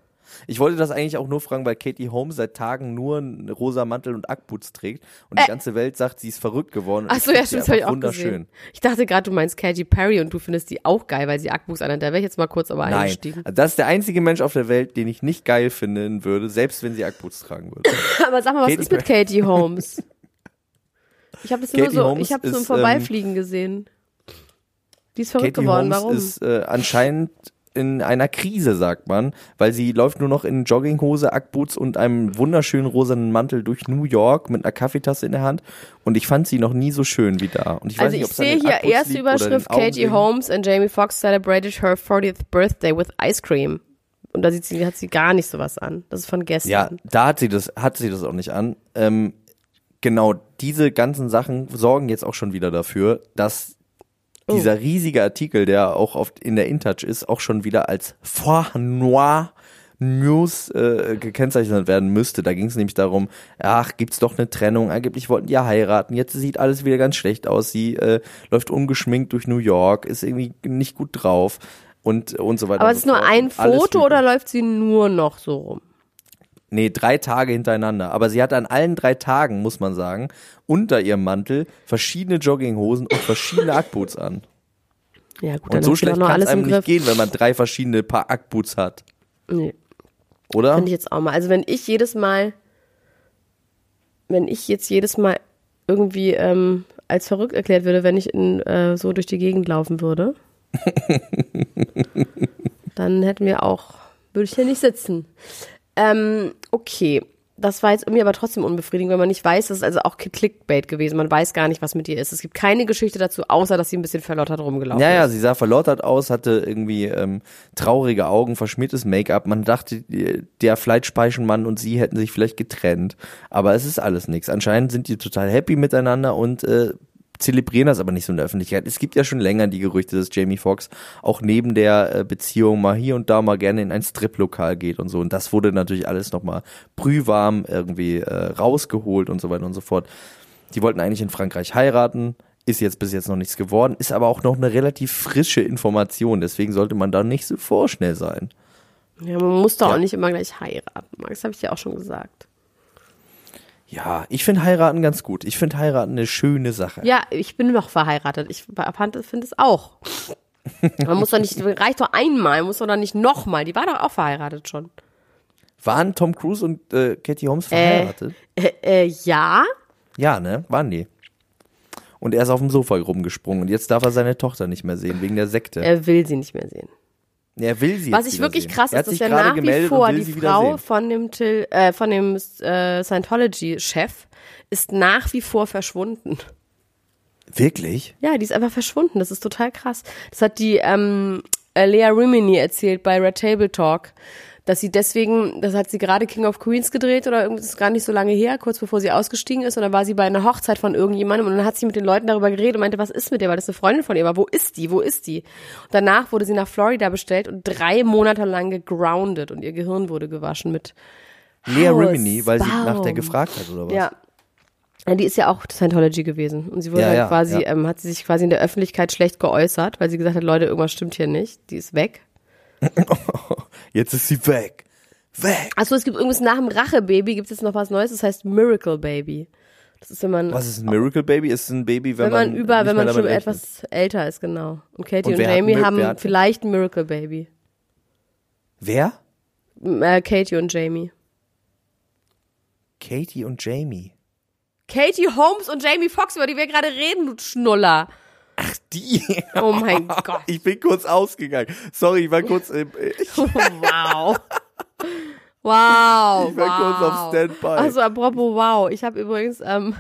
Ich wollte das eigentlich auch nur fragen, weil Katie Holmes seit Tagen nur einen rosa Mantel und Ackboots trägt und die ganze Welt sagt, sie ist verrückt geworden. Ach so, ja, stimmt, das habe ich auch wunderschön. gesehen. Ich dachte gerade, du meinst Katy Perry und du findest die auch geil, weil sie Ackboots anhat. Da wäre ich jetzt mal kurz aber Nein, eingestiegen. das ist der einzige Mensch auf der Welt, den ich nicht geil finden würde, selbst wenn sie Ackboots tragen würde. Aber sag mal, was Katy ist mit Katie Holmes? Ich habe das nur Katie so, Holmes ich habe so im ist, Vorbeifliegen gesehen. Die ist verrückt Katie geworden. Holmes Warum? ist äh, anscheinend in einer Krise, sagt man, weil sie läuft nur noch in Jogginghose, Ackboots und einem wunderschönen rosanen Mantel durch New York mit einer Kaffeetasse in der Hand. Und ich fand sie noch nie so schön wie da. Und ich weiß also nicht, ich sehe hier erste Überschrift, Katie. Holmes and Jamie Foxx celebrated her 40th birthday with ice cream. Und da sieht sie, hat sie gar nicht sowas an. Das ist von gestern. Ja, da hat sie das, hat sie das auch nicht an. Ähm, genau, diese ganzen Sachen sorgen jetzt auch schon wieder dafür, dass Oh. dieser riesige Artikel, der auch oft in der InTouch ist, auch schon wieder als Foie Noir News äh, gekennzeichnet werden müsste. Da ging es nämlich darum, ach, gibt's doch eine Trennung, angeblich wollten die ja heiraten, jetzt sieht alles wieder ganz schlecht aus, sie äh, läuft ungeschminkt durch New York, ist irgendwie nicht gut drauf und und so weiter. Aber es ist so nur fort. ein Foto oder läuft sie nur noch so rum? Nee, drei Tage hintereinander. Aber sie hatte an allen drei Tagen, muss man sagen, unter ihrem Mantel verschiedene Jogginghosen und verschiedene Ackboots an. Ja gut, Und dann so hat schlecht kann es einem nicht gehen, wenn man drei verschiedene Paar Ackboots hat. Nee. Oder? Finde ich jetzt auch mal. Also wenn ich jedes Mal, wenn ich jetzt jedes Mal irgendwie ähm, als verrückt erklärt würde, wenn ich in, äh, so durch die Gegend laufen würde, dann hätten wir auch, würde ich hier nicht sitzen. Ähm, okay. Das war jetzt irgendwie aber trotzdem unbefriedigend, wenn man nicht weiß, das ist also auch Clickbait gewesen. Man weiß gar nicht, was mit ihr ist. Es gibt keine Geschichte dazu, außer dass sie ein bisschen verlottert rumgelaufen Ja, ja, ist. sie sah verlottert aus, hatte irgendwie ähm, traurige Augen, verschmiertes Make-up. Man dachte, der Fleischspeichenmann und sie hätten sich vielleicht getrennt. Aber es ist alles nichts. Anscheinend sind die total happy miteinander und äh, zelebrieren das aber nicht so in der Öffentlichkeit. Es gibt ja schon länger die Gerüchte, dass Jamie Foxx auch neben der äh, Beziehung mal hier und da mal gerne in ein Striplokal geht und so. Und das wurde natürlich alles nochmal brühwarm irgendwie äh, rausgeholt und so weiter und so fort. Die wollten eigentlich in Frankreich heiraten, ist jetzt bis jetzt noch nichts geworden, ist aber auch noch eine relativ frische Information, deswegen sollte man da nicht so vorschnell sein. Ja, man muss doch Ja. auch nicht immer gleich heiraten, Max. Habe ich dir auch schon gesagt. Ja, ich finde heiraten ganz gut. Ich finde heiraten eine schöne Sache. Ja, ich bin noch verheiratet. Ich finde es auch. Man muss doch nicht, reicht doch einmal, muss doch dann nicht nochmal. Die war doch auch verheiratet schon. Waren Tom Cruise und äh, Katie Holmes verheiratet? Äh, äh, ja, Ja, ne? Waren die. Und er ist auf dem Sofa rumgesprungen und jetzt darf er seine Tochter nicht mehr sehen, wegen der Sekte. er will sie nicht mehr sehen. Er will sie Was ich wirklich krass er ist, dass ja gerade nach wie vor die Frau von dem, Till, äh, von dem äh, Scientology-Chef ist nach wie vor verschwunden. Wirklich? Ja, die ist einfach verschwunden. Das ist total krass. Das hat die ähm, äh, Lea Rimini erzählt bei Red Table Talk, dass sie deswegen, das hat sie gerade King of Queens gedreht oder irgendwie das ist gar nicht so lange her, kurz bevor sie ausgestiegen ist und dann war sie bei einer Hochzeit von irgendjemandem und dann hat sie mit den Leuten darüber geredet und meinte, was ist mit ihr, weil das eine Freundin von ihr war. Wo ist die? Wo ist die? Und danach wurde sie nach Florida bestellt und drei Monate lang gegroundet und ihr Gehirn wurde gewaschen mit Lea Rimini, weil sie nach der gefragt hat, oder was? ja. Ja, Die ist ja auch Scientology gewesen. Und sie wurde Ja, halt quasi, ja. ähm, hat sie sich quasi in der Öffentlichkeit schlecht geäußert, weil sie gesagt hat, Leute, irgendwas stimmt hier nicht. Die ist weg. Jetzt ist sie weg. Weg. Achso, es gibt irgendwas nach dem Rache-Baby, gibt es jetzt noch was Neues, das heißt Miracle Baby. Das ist, wenn man, Was ist ein Miracle Baby? Ist ein Baby, wenn, wenn man, über, wenn man schon etwas älter ist, genau. Und Katie Und und, hat Jamie Mir- haben hat- vielleicht ein Miracle Baby. Wer? Äh, Katie und Jamie. Katie und Jamie. Katie Holmes und Jamie Foxx, über die wir gerade reden, du Schnuller. Die. Oh mein Gott. Ich bin kurz ausgegangen. Sorry, ich war kurz, äh, ich Wow. Wow. Ich war wow. kurz auf Standby. Also apropos wow. Ich habe übrigens, ähm,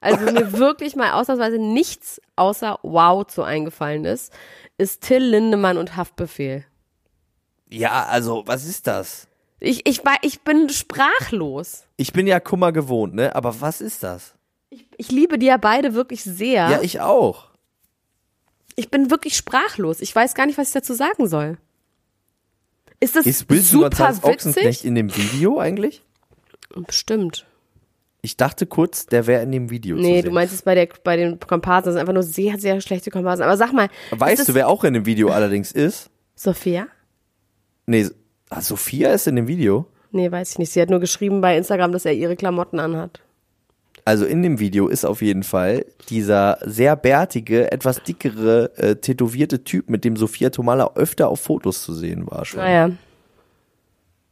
also mir wirklich mal ausnahmsweise nichts außer wow zu eingefallen ist, ist Till Lindemann und Haftbefehl. Ja, also, was ist das? Ich, ich, war, ich bin sprachlos. Ich bin ja Kummer gewohnt, ne? Aber was ist das? Ich, ich liebe die ja beide wirklich sehr. Ja, ich auch. Ich bin wirklich sprachlos. Ich weiß gar nicht, was ich dazu sagen soll. Ist das Ist Wilson super González Ochsenknecht witzig? in dem Video eigentlich? Bestimmt. Ich dachte kurz, der wäre in dem Video zu Nee, du meinst es bei, der, bei den Komparsen. Das sind einfach nur sehr, sehr schlechte Komparsen. Aber sag mal. Weißt du, wer auch in dem Video allerdings ist? Sophia? Nee, ah, Sophia ist in dem Video. Nee, weiß ich nicht. Sie hat nur geschrieben bei Instagram, dass er ihre Klamotten anhat. Also in dem Video ist auf jeden Fall dieser sehr bärtige, etwas dickere, äh, tätowierte Typ, mit dem Sophia Tomala öfter auf Fotos zu sehen war schon. Naja,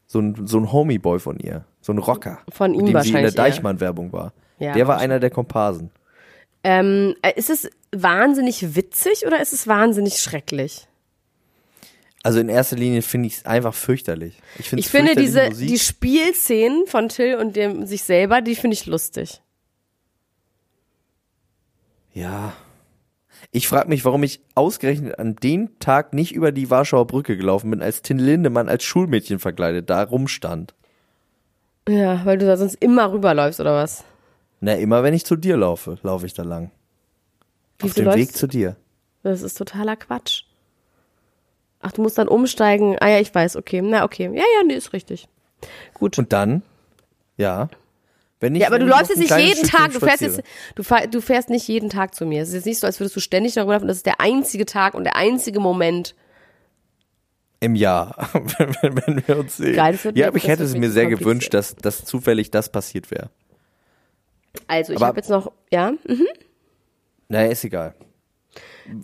So ein, so ein Homie-Boy von ihr. So ein Rocker. Von ihm mit dem in der wahrscheinlich eher. Deichmann-Werbung war. Ja, der war einer der Komparsen. ähm, äh, ist es wahnsinnig witzig oder ist es wahnsinnig schrecklich? Also in erster Linie finde ich es einfach fürchterlich. Ich, Ich finde diese, die Spielszenen von Till und dem sich selber, die finde ich lustig. Ja. Ich frage mich, warum ich ausgerechnet an dem Tag nicht über die Warschauer Brücke gelaufen bin, als Tin Lindemann als Schulmädchen verkleidet da rumstand. Ja, weil du da sonst immer rüberläufst oder was? Na, immer wenn ich zu dir laufe, laufe ich da lang. Auf Wieso dem läufst- Weg zu dir. Das ist totaler Quatsch. Ach, du musst dann umsteigen. Ah ja, ich weiß, okay. Na, okay. Ja, ja, nee, ist richtig. Gut. Und dann, ja. Wenn ich, ja, aber du läufst jetzt nicht jeden Stückchen Tag. Du fährst jetzt, du, fahr, du fährst nicht jeden Tag zu mir. Es ist jetzt nicht so, als würdest du ständig darüber laufen. Das ist der einzige Tag und der einzige Moment. Im Jahr, wenn, wenn, wenn wir uns sehen. Geil, ja, aber ich hätte es mir sehr gewünscht, dass, dass zufällig das passiert wäre. Also, ich habe jetzt noch, ja. mhm. Naja, ist egal.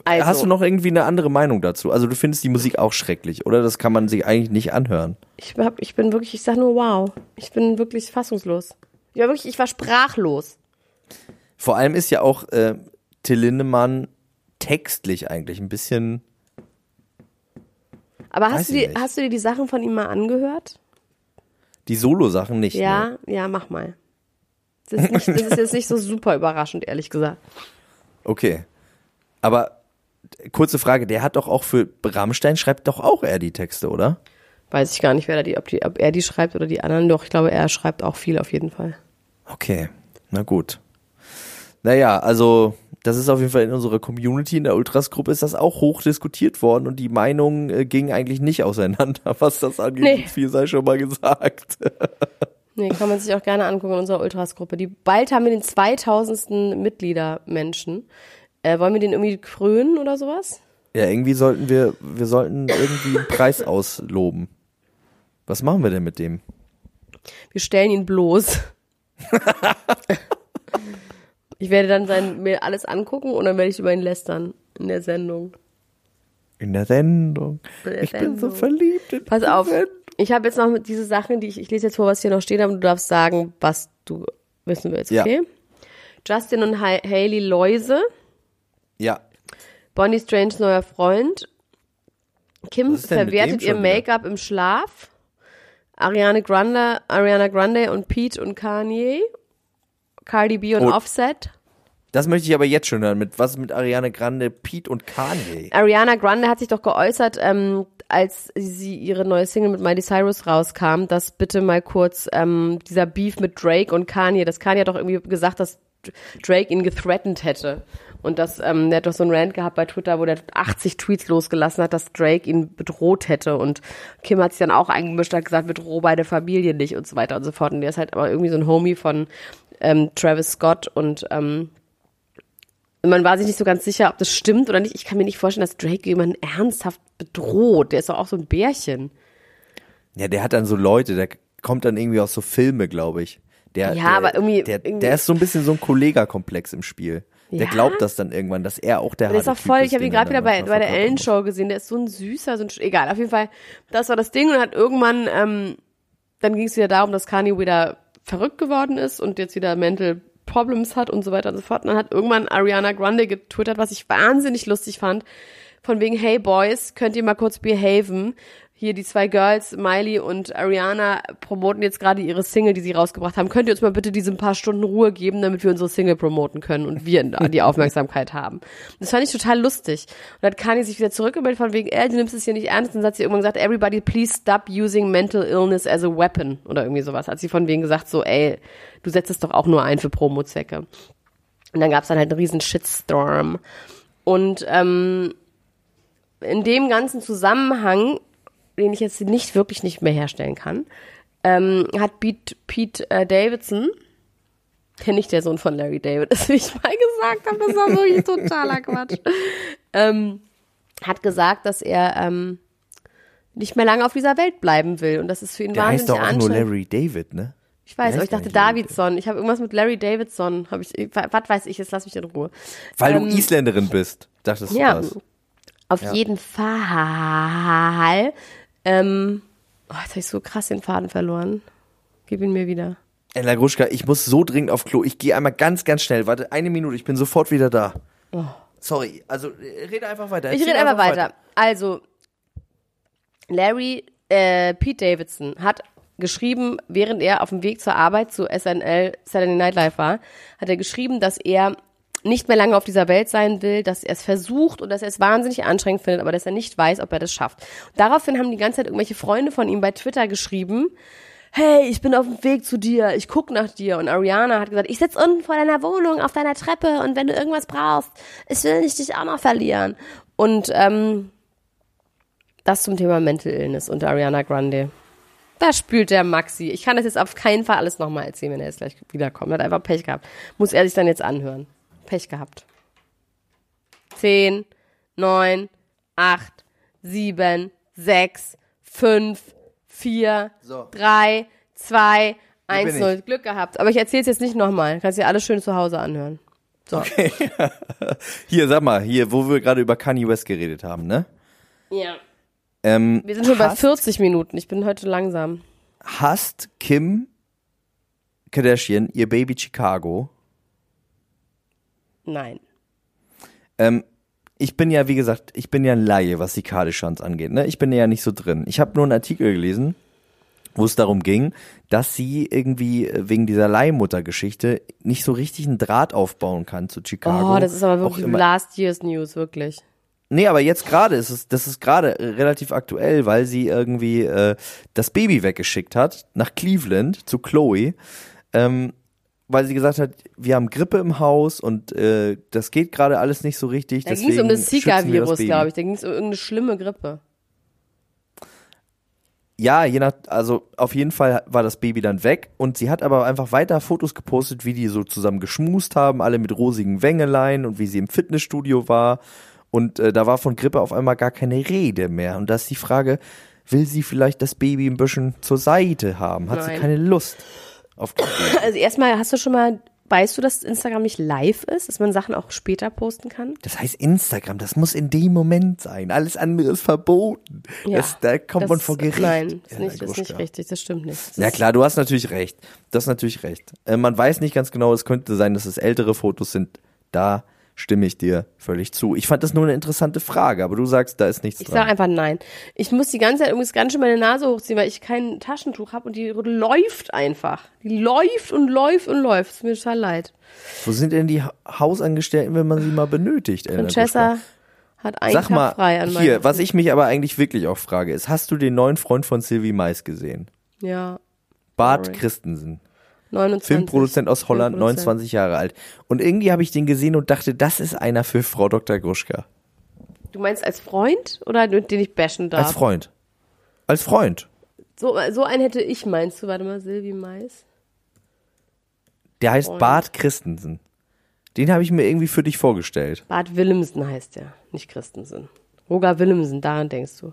Also, Hast du noch irgendwie eine andere Meinung dazu? Also du findest die Musik auch schrecklich, oder? Das kann man sich eigentlich nicht anhören. ich, hab, ich bin wirklich, ich sag nur wow. Ich bin wirklich fassungslos. Ich war wirklich, ich war sprachlos. Vor allem ist ja auch äh, Till Lindemann textlich eigentlich ein bisschen. Aber hast du, dir, hast du dir die Sachen von ihm mal angehört? Die Solo-Sachen nicht. Ne? Ja, ja, mach mal. Das ist, nicht, das ist jetzt nicht so super überraschend, ehrlich gesagt. Okay. Aber äh, kurze Frage, der hat doch auch für Rammstein schreibt doch auch er die Texte, oder? Weiß ich gar nicht, wer da die, ob, die, ob er die schreibt oder die anderen. Doch, ich glaube, er schreibt auch viel auf jeden Fall. Okay, na gut. Naja, also das ist auf jeden Fall in unserer Community, in der Ultras-Gruppe ist das auch hoch diskutiert worden und die Meinungen äh, gingen eigentlich nicht auseinander, was das angeht. Nee. Viel sei schon mal gesagt. Nee, kann man sich auch gerne angucken in unserer Ultras-Gruppe. Die, bald haben wir den 2000. Mitgliedermenschen. Äh, wollen wir den irgendwie krönen oder sowas? Ja, irgendwie sollten wir, wir sollten irgendwie einen Preis ausloben. Was machen wir denn mit dem? Wir stellen ihn bloß. ich werde dann sein, mir alles angucken und dann werde ich über ihn lästern in der Sendung. In der Sendung. In der ich bin so Sendung. verliebt. In Pass auf. Sendung. Ich habe jetzt noch diese Sachen, die ich, ich lese jetzt vor, was hier noch steht, aber du darfst sagen, was du wissen willst, Ja. okay? Justin und Ha- Hailey Läuse, Ja. Bonnie Strange neuer Freund, Kim verwertet ihr? Make-up im Schlaf, Ariana Grande, Ariana Grande und Pete und Kanye, Cardi B und Oh. Offset. Das möchte ich aber jetzt schon hören. Mit was mit Ariane Grande, Pete und Kanye? Ariana Grande hat sich doch geäußert, ähm, als sie ihre neue Single mit Miley Cyrus rauskam, dass bitte mal kurz ähm, dieser Beef mit Drake und Kanye, dass Kanye hat doch irgendwie gesagt, dass Drake ihn gethreatened hätte. Und das, ähm, der hat doch so einen Rant gehabt bei Twitter, wo der 80 Tweets losgelassen hat, dass Drake ihn bedroht hätte. Und Kim hat sich dann auch eingemischt, hat gesagt, bedroh beide Familien nicht und so weiter und so fort. Und der ist halt aber irgendwie so ein Homie von ähm, Travis Scott und ähm, man war sich nicht so ganz sicher, ob das stimmt oder nicht. Ich kann mir nicht vorstellen, dass Drake jemanden ernsthaft bedroht. Der ist doch auch so ein Bärchen. Ja, der hat dann so Leute, der kommt dann irgendwie aus so Filme, glaube ich. Der, Ja, der, aber irgendwie- Der, irgendwie- der ist so ein bisschen so ein Kollegakomplex im Spiel. Der Ja? glaubt das dann irgendwann, dass er auch der Der ist auch voll, Typ ich habe ihn er gerade wieder bei, bei der Ellen. Show gesehen, der ist so ein süßer, so ein, egal, auf jeden Fall, das war das Ding und hat irgendwann, ähm, dann ging es wieder darum, dass Kanye wieder verrückt geworden ist und jetzt wieder Mental Problems hat und so weiter und so fort. Und dann hat irgendwann Ariana Grande getwittert, was ich wahnsinnig lustig fand, von wegen, hey Boys, könnt ihr mal kurz behaven? Hier die zwei Girls, Miley und Ariana, promoten jetzt gerade ihre Single, die sie rausgebracht haben. Könnt ihr uns mal bitte diese paar Stunden Ruhe geben, damit wir unsere Single promoten können und wir die Aufmerksamkeit haben? Das fand ich total lustig. Und dann hat Kanye sich wieder zurückgemeldet von wegen, ey, du nimmst es hier nicht ernst. Und dann hat sie irgendwann gesagt, everybody please stop using mental illness as a weapon oder irgendwie sowas. Hat sie von wegen gesagt, so, ey, du setzt es doch auch nur ein für Promo-Zwecke. Und dann gab es dann halt einen riesen Shitstorm. Und ähm, in dem ganzen Zusammenhang, den ich jetzt nicht wirklich nicht mehr herstellen kann, ähm, hat Pete, Pete äh, Davidson, der nicht der Sohn von Larry David ist, wie ich mal gesagt habe, das war wirklich totaler Quatsch, ähm, hat gesagt, dass er ähm, nicht mehr lange auf dieser Welt bleiben will und das ist für ihn Der heißt wahnsinnig doch auch nur. Larry David, ne? Ich weiß, Der aber ich heißt dachte Davidson. Ich habe irgendwas mit Larry Davidson. Habe ich, was weiß ich, jetzt lass mich in Ruhe. Weil Ähm, du Isländerin bist, dachtest du Ja, das. auf Ja. jeden Fall. Ähm, oh, jetzt habe ich so krass den Faden verloren. Gib ihn mir wieder. Ella Gruschka, ich muss so dringend auf Klo. Ich gehe einmal ganz, ganz schnell. Warte, eine Minute, ich bin sofort wieder da. Sorry, also äh, rede einfach weiter. Oh. Ich Erzähl rede einfach weiter. Also, Larry, äh, Pete Davidson hat geschrieben, während er auf dem Weg zur Arbeit zu SNL Saturday Night Live war, hat er geschrieben, dass er nicht mehr lange auf dieser Welt sein will, dass er es versucht und dass er es wahnsinnig anstrengend findet, aber dass er nicht weiß, ob er das schafft. Daraufhin haben die ganze Zeit irgendwelche Freunde von ihm bei Twitter geschrieben, hey, ich bin auf dem Weg zu dir, ich guck nach dir. Und Ariana hat gesagt, ich sitz unten vor deiner Wohnung auf deiner Treppe und wenn du irgendwas brauchst, ich will nicht dich auch noch verlieren. Und ähm, das zum Thema Mental Illness unter Ariana Grande. Da spült der Maxi. Ich kann das jetzt auf keinen Fall alles nochmal erzählen, wenn er jetzt gleich wiederkommt. Er hat einfach Pech gehabt. Muss er sich dann jetzt anhören. Pech gehabt. Zehn, neun, acht, sieben, sechs, fünf, vier, So. drei, zwei, eins, bin null. ich. Glück gehabt. Aber ich erzähle es jetzt nicht nochmal. Kannst dir alles schön zu Hause anhören. So. Hier, sag mal, hier, wo wir gerade über Kanye West geredet haben, ne? Ja. Ähm, Wir sind schon bei hasst, 40 Minuten. Ich bin heute langsam. hasst Kim Kardashian ihr Baby Chicago? Nein. Ähm, ich bin ja, wie gesagt, ich bin ja ein Laie, was die Kardashians angeht. Ne? Ich bin ja nicht so drin. Ich habe nur einen Artikel gelesen, wo es darum ging, dass sie irgendwie wegen dieser Leihmutter-Geschichte nicht so richtig einen Draht aufbauen kann zu Chicago. Oh, das ist aber wirklich last year's News, wirklich. Nee, aber jetzt gerade ist es, das ist gerade relativ aktuell, weil sie irgendwie äh, das Baby weggeschickt hat nach Cleveland zu Chloe, ähm, weil sie gesagt hat, wir haben Grippe im Haus und äh, das geht gerade alles nicht so richtig. Da ging es um das Zika-Virus, glaube ich. Da ging es um irgendeine schlimme Grippe. Ja, je nach, also auf jeden Fall war das Baby dann weg und sie hat aber einfach weiter Fotos gepostet, wie die so zusammen geschmust haben, alle mit rosigen Wängelein und wie sie im Fitnessstudio war und äh, da war von Grippe auf einmal gar keine Rede mehr und da ist die Frage, will sie vielleicht das Baby ein bisschen zur Seite haben? Hat sie Nein. keine Lust auf? Also erstmal, hast du schon mal, weißt du, dass Instagram nicht live ist, dass man Sachen auch später posten kann? Das heißt Instagram, das muss in dem Moment sein, alles andere ist verboten. das, da kommt das man vor Gericht. Nein, das ist Ja, nicht, ist nicht richtig, das stimmt nicht. Das Ja klar, du hast natürlich recht. Das ist natürlich recht. Äh, man weiß nicht ganz genau, es könnte sein, dass es ältere Fotos sind. Da stimme ich dir völlig zu. Ich fand das nur eine interessante Frage, aber du sagst, da ist nichts Ich sag dran. einfach nein. Ich muss die ganze Zeit übrigens ganz schön meine Nase hochziehen, weil ich kein Taschentuch habe und die läuft einfach. Die läuft und läuft und läuft. Ist mir total leid. Wo sind denn die Ha- Hausangestellten, wenn man sie mal benötigt? Francesca hat einen Sag Tag mal, frei an hier, was ich mich aber eigentlich wirklich auch frage, ist, hast du den neuen Freund von Sylvie Mais gesehen? Ja, Bart Sorry. Christensen. 29. Filmproduzent aus Holland, Filmproduzent. 29 Jahre alt. Und irgendwie habe ich den gesehen und dachte, das ist einer für Frau Dr. Gruschka. Du meinst als Freund oder den ich bashen darf? Als Freund. Als Freund. So, so einen hätte ich, meinst du? Warte mal, Silvi Mais. Der heißt Freund. Bart Christensen. Den habe ich mir irgendwie für dich vorgestellt. Bart Willemsen heißt der, nicht Christensen. Roger Willemsen, daran denkst du.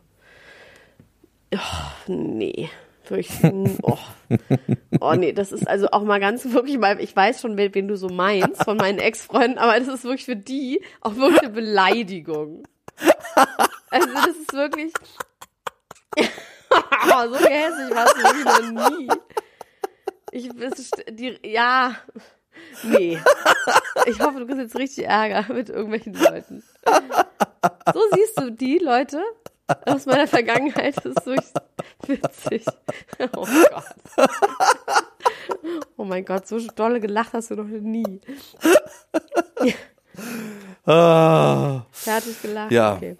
Oh, nee. Wirklich, oh. oh nee, das ist also auch mal ganz wirklich mal, ich weiß schon, wen, du so meinst von meinen Ex-Freunden, aber das ist wirklich für die auch wirklich eine Beleidigung. Also das ist wirklich oh, so gehässig warst du wirklich noch nie. Ich, das die, ja, nee. Ich hoffe, du kriegst jetzt richtig Ärger mit irgendwelchen Leuten. So siehst du die Leute aus meiner Vergangenheit. Das ist wirklich witzig. Oh Gott. Oh mein Gott, so dolle gelacht hast du noch nie. Ah, Fertig gelacht? Ja. Okay.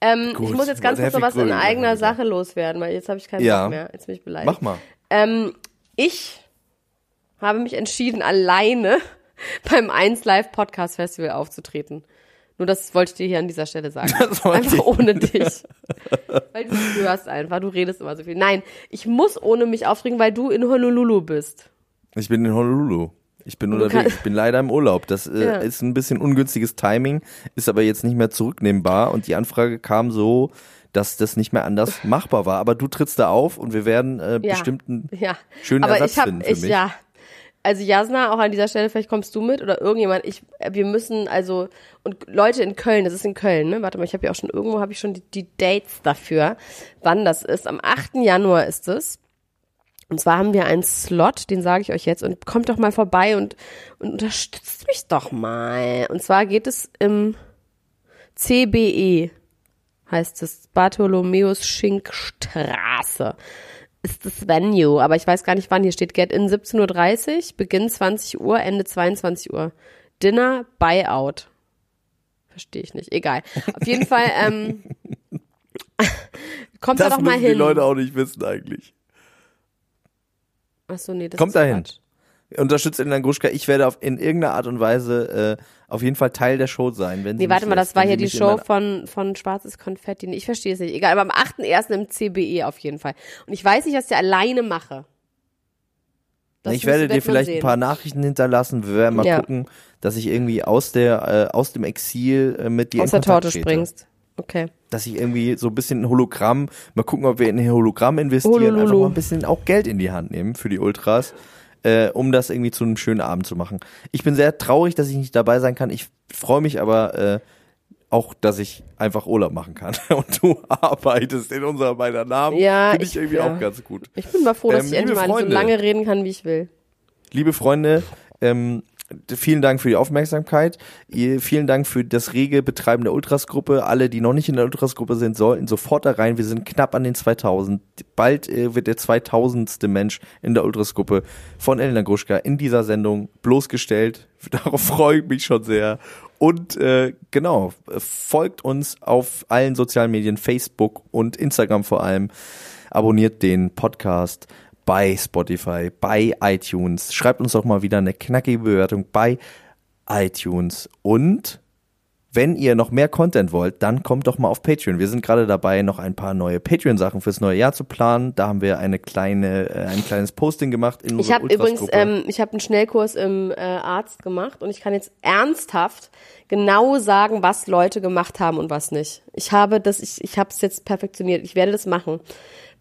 Ähm, ich muss jetzt ganz kurz noch was in eigener. Sache loswerden, weil jetzt habe ich keinen Ja. Bock mehr. Jetzt bin ich beleidigt. mach mal. Ähm, ich habe mich entschieden, alleine beim 1 Live Podcast Festival aufzutreten. Nur das wollte ich dir hier an dieser Stelle sagen. Einfach ich. ohne dich. weil du hörst einfach, du redest immer so viel. Nein, ich muss ohne mich aufregen, weil du in Honolulu bist. Ich bin in Honolulu. Ich bin unterwegs. Ich bin leider im Urlaub. Das äh, Ja. ist ein bisschen ungünstiges Timing, ist aber jetzt nicht mehr zurücknehmbar. Und die Anfrage kam so, dass das nicht mehr anders machbar war. Aber du trittst da auf und wir werden äh, Ja. bestimmt einen Ja. schönen Aber Ersatz ich habe, finden für ich, mich. ja. Also Jasna, auch an dieser Stelle, vielleicht kommst du mit oder irgendjemand. Ich, wir müssen also und Leute in Köln, das ist in Köln, ne? Warte mal, ich habe ja auch schon irgendwo habe ich schon die, die Dates dafür, wann das ist. Am 8. Januar ist es. Und zwar haben wir einen Slot, den sage ich euch jetzt und kommt doch mal vorbei und, und unterstützt mich doch mal. Und zwar geht es im CBE, heißt es, Bartholomäus Schink Straße ist das Venue, aber ich weiß gar nicht wann. Hier steht Get in 17.30 Uhr, Beginn 20 Uhr, Ende 22 Uhr. Dinner, Buyout. Verstehe ich nicht. Egal. Auf jeden Fall, ähm, kommt da das doch mal müssen die hin. Leute auch nicht wissen eigentlich. Achso, nee, das Kommt ist dahin. Quatsch. Unterstützt Elena Gruschka. Ich werde auf, in irgendeiner Art und Weise äh, auf jeden Fall Teil der Show sein. Wenn sie Nee, warte mich mal, lässt, das war hier sie die Show von, von Schwarzes Konfetti. Ich verstehe es nicht. Egal, aber am 8.1. im CBE auf jeden Fall. Und ich weiß nicht, was ich alleine mache. Das ich werde dir vielleicht ein paar Nachrichten hinterlassen. Wir werden mal Ja. gucken, dass ich irgendwie aus der äh, aus dem Exil äh, mit dir aus in der Kontakt Torte trete. springst. Okay. Dass ich irgendwie so ein bisschen ein Hologramm, mal gucken, ob wir in ein Hologramm investieren, Holololo. einfach mal ein bisschen auch Geld in die Hand nehmen für die Ultras, äh, um das irgendwie zu einem schönen Abend zu machen. Ich bin sehr traurig, dass ich nicht dabei sein kann. Ich freue mich aber äh, auch, dass ich einfach Urlaub machen kann. Und du arbeitest in unserer beider Namen. Ja, Finde ich, ich- irgendwie ja. auch ganz gut. Ich bin mal froh, dass Ähm, ich endlich mal so lange reden kann, wie ich will. Liebe Freunde, ähm, vielen Dank für die Aufmerksamkeit. Vielen Dank für das rege Betreiben der Ultras-Gruppe. Alle, die noch nicht in der Ultras-Gruppe sind, sollten sofort da rein. Wir sind knapp an den 2000. Bald äh, wird der 2000. Mensch in der Ultras-Gruppe von Elena Gruschka in dieser Sendung bloßgestellt. Darauf freue ich mich schon sehr. Und äh, genau, folgt uns auf allen sozialen Medien, Facebook und Instagram vor allem. Abonniert den Podcast bei Spotify, bei iTunes. Schreibt uns doch mal wieder eine knackige Bewertung bei iTunes. Und wenn ihr noch mehr Content wollt, dann kommt doch mal auf Patreon. Wir sind gerade dabei, noch ein paar neue Patreon-Sachen fürs neue Jahr zu planen. Da haben wir eine kleine, äh, ein kleines Posting gemacht in Ich habe übrigens, ähm, ich habe einen Schnellkurs im äh, Arzt gemacht und ich kann jetzt ernsthaft genau sagen, was Leute gemacht haben und was nicht. Ich habe das, ich, ich habe es jetzt perfektioniert. Ich werde das machen.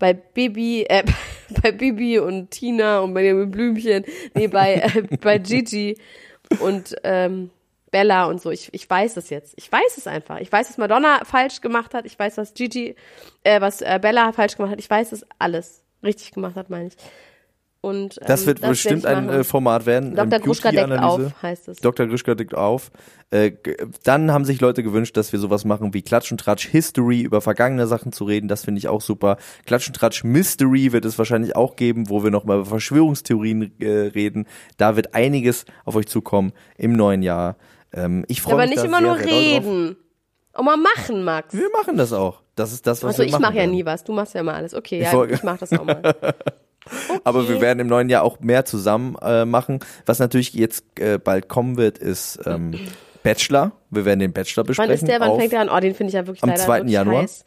Bei Bibi, äh, bei Bibi und Tina und bei dem Blümchen, nee, bei äh, bei Gigi und ähm, Bella und so. Ich, ich weiß es jetzt. Ich weiß es einfach. Ich weiß, was Madonna falsch gemacht hat. Ich weiß, was Gigi, äh, was äh, Bella falsch gemacht hat. Ich weiß es alles richtig gemacht hat, meine ich. Und ähm, das wird werd bestimmt ich ein äh, Format werden. Dr. ähm, Gruschka deckt auf, heißt es. Dr. Gruschka deckt auf. Äh, dann haben sich Leute gewünscht, dass wir sowas machen wie Klatsch und Tratsch History, über vergangene Sachen zu reden. Das finde ich auch super. Klatsch und Tratsch Mystery wird es wahrscheinlich auch geben, wo wir nochmal über Verschwörungstheorien äh, reden. Da wird einiges auf euch zukommen im neuen Jahr. Ähm, ich freue Aber mich nicht da immer sehr, nur sehr reden. Auch mal machen, Max. Wir machen das auch. Das ist das, was Also wir ich machen mache ja nie was. Du machst ja immer alles. Okay, Ich ja, ich mach das auch mal. Aber wir werden im neuen Jahr auch mehr zusammen äh, machen. Was natürlich jetzt äh, bald kommen wird, ist ähm, Bachelor. Wir werden den Bachelor besprechen. Wann ist der? Wann fängt der an? Oh, den finde ich ja wirklich Am leider 2. wirklich Januar. heiß.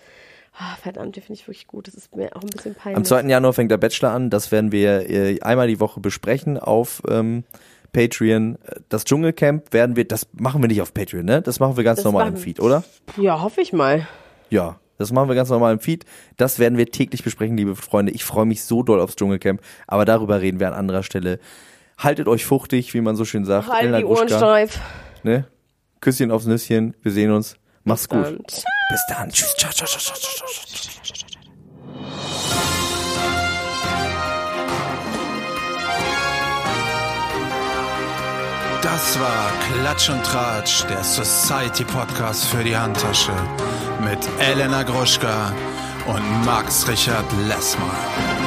Oh, verdammt, den finde ich wirklich gut. Das ist mir auch ein bisschen peinlich. Am 2. Januar fängt der Bachelor an. Das werden wir äh, einmal die Woche besprechen auf ähm, Patreon. Das Dschungelcamp werden wir, das machen wir nicht auf Patreon, ne? Das machen wir ganz Das normal im Feed, oder? Ja, hoffe ich mal. Ja, das machen wir ganz normal im Feed. Das werden wir täglich besprechen, liebe Freunde. Ich freue mich so doll aufs Dschungelcamp, aber darüber reden wir an anderer Stelle. Haltet euch fuchtig, wie man so schön sagt. Halt Elena die Ohren Gruschka, steif. ne? Küsschen aufs Nüsschen. Wir sehen uns. Mach's gut. Dann. Bis dann. Tschüss. Ciao, ciao, ciao, ciao, ciao, ciao. Das war Klatsch und Tratsch, der Society Podcast für die Handtasche mit Elena Gruschka und Max Richard Lessmann.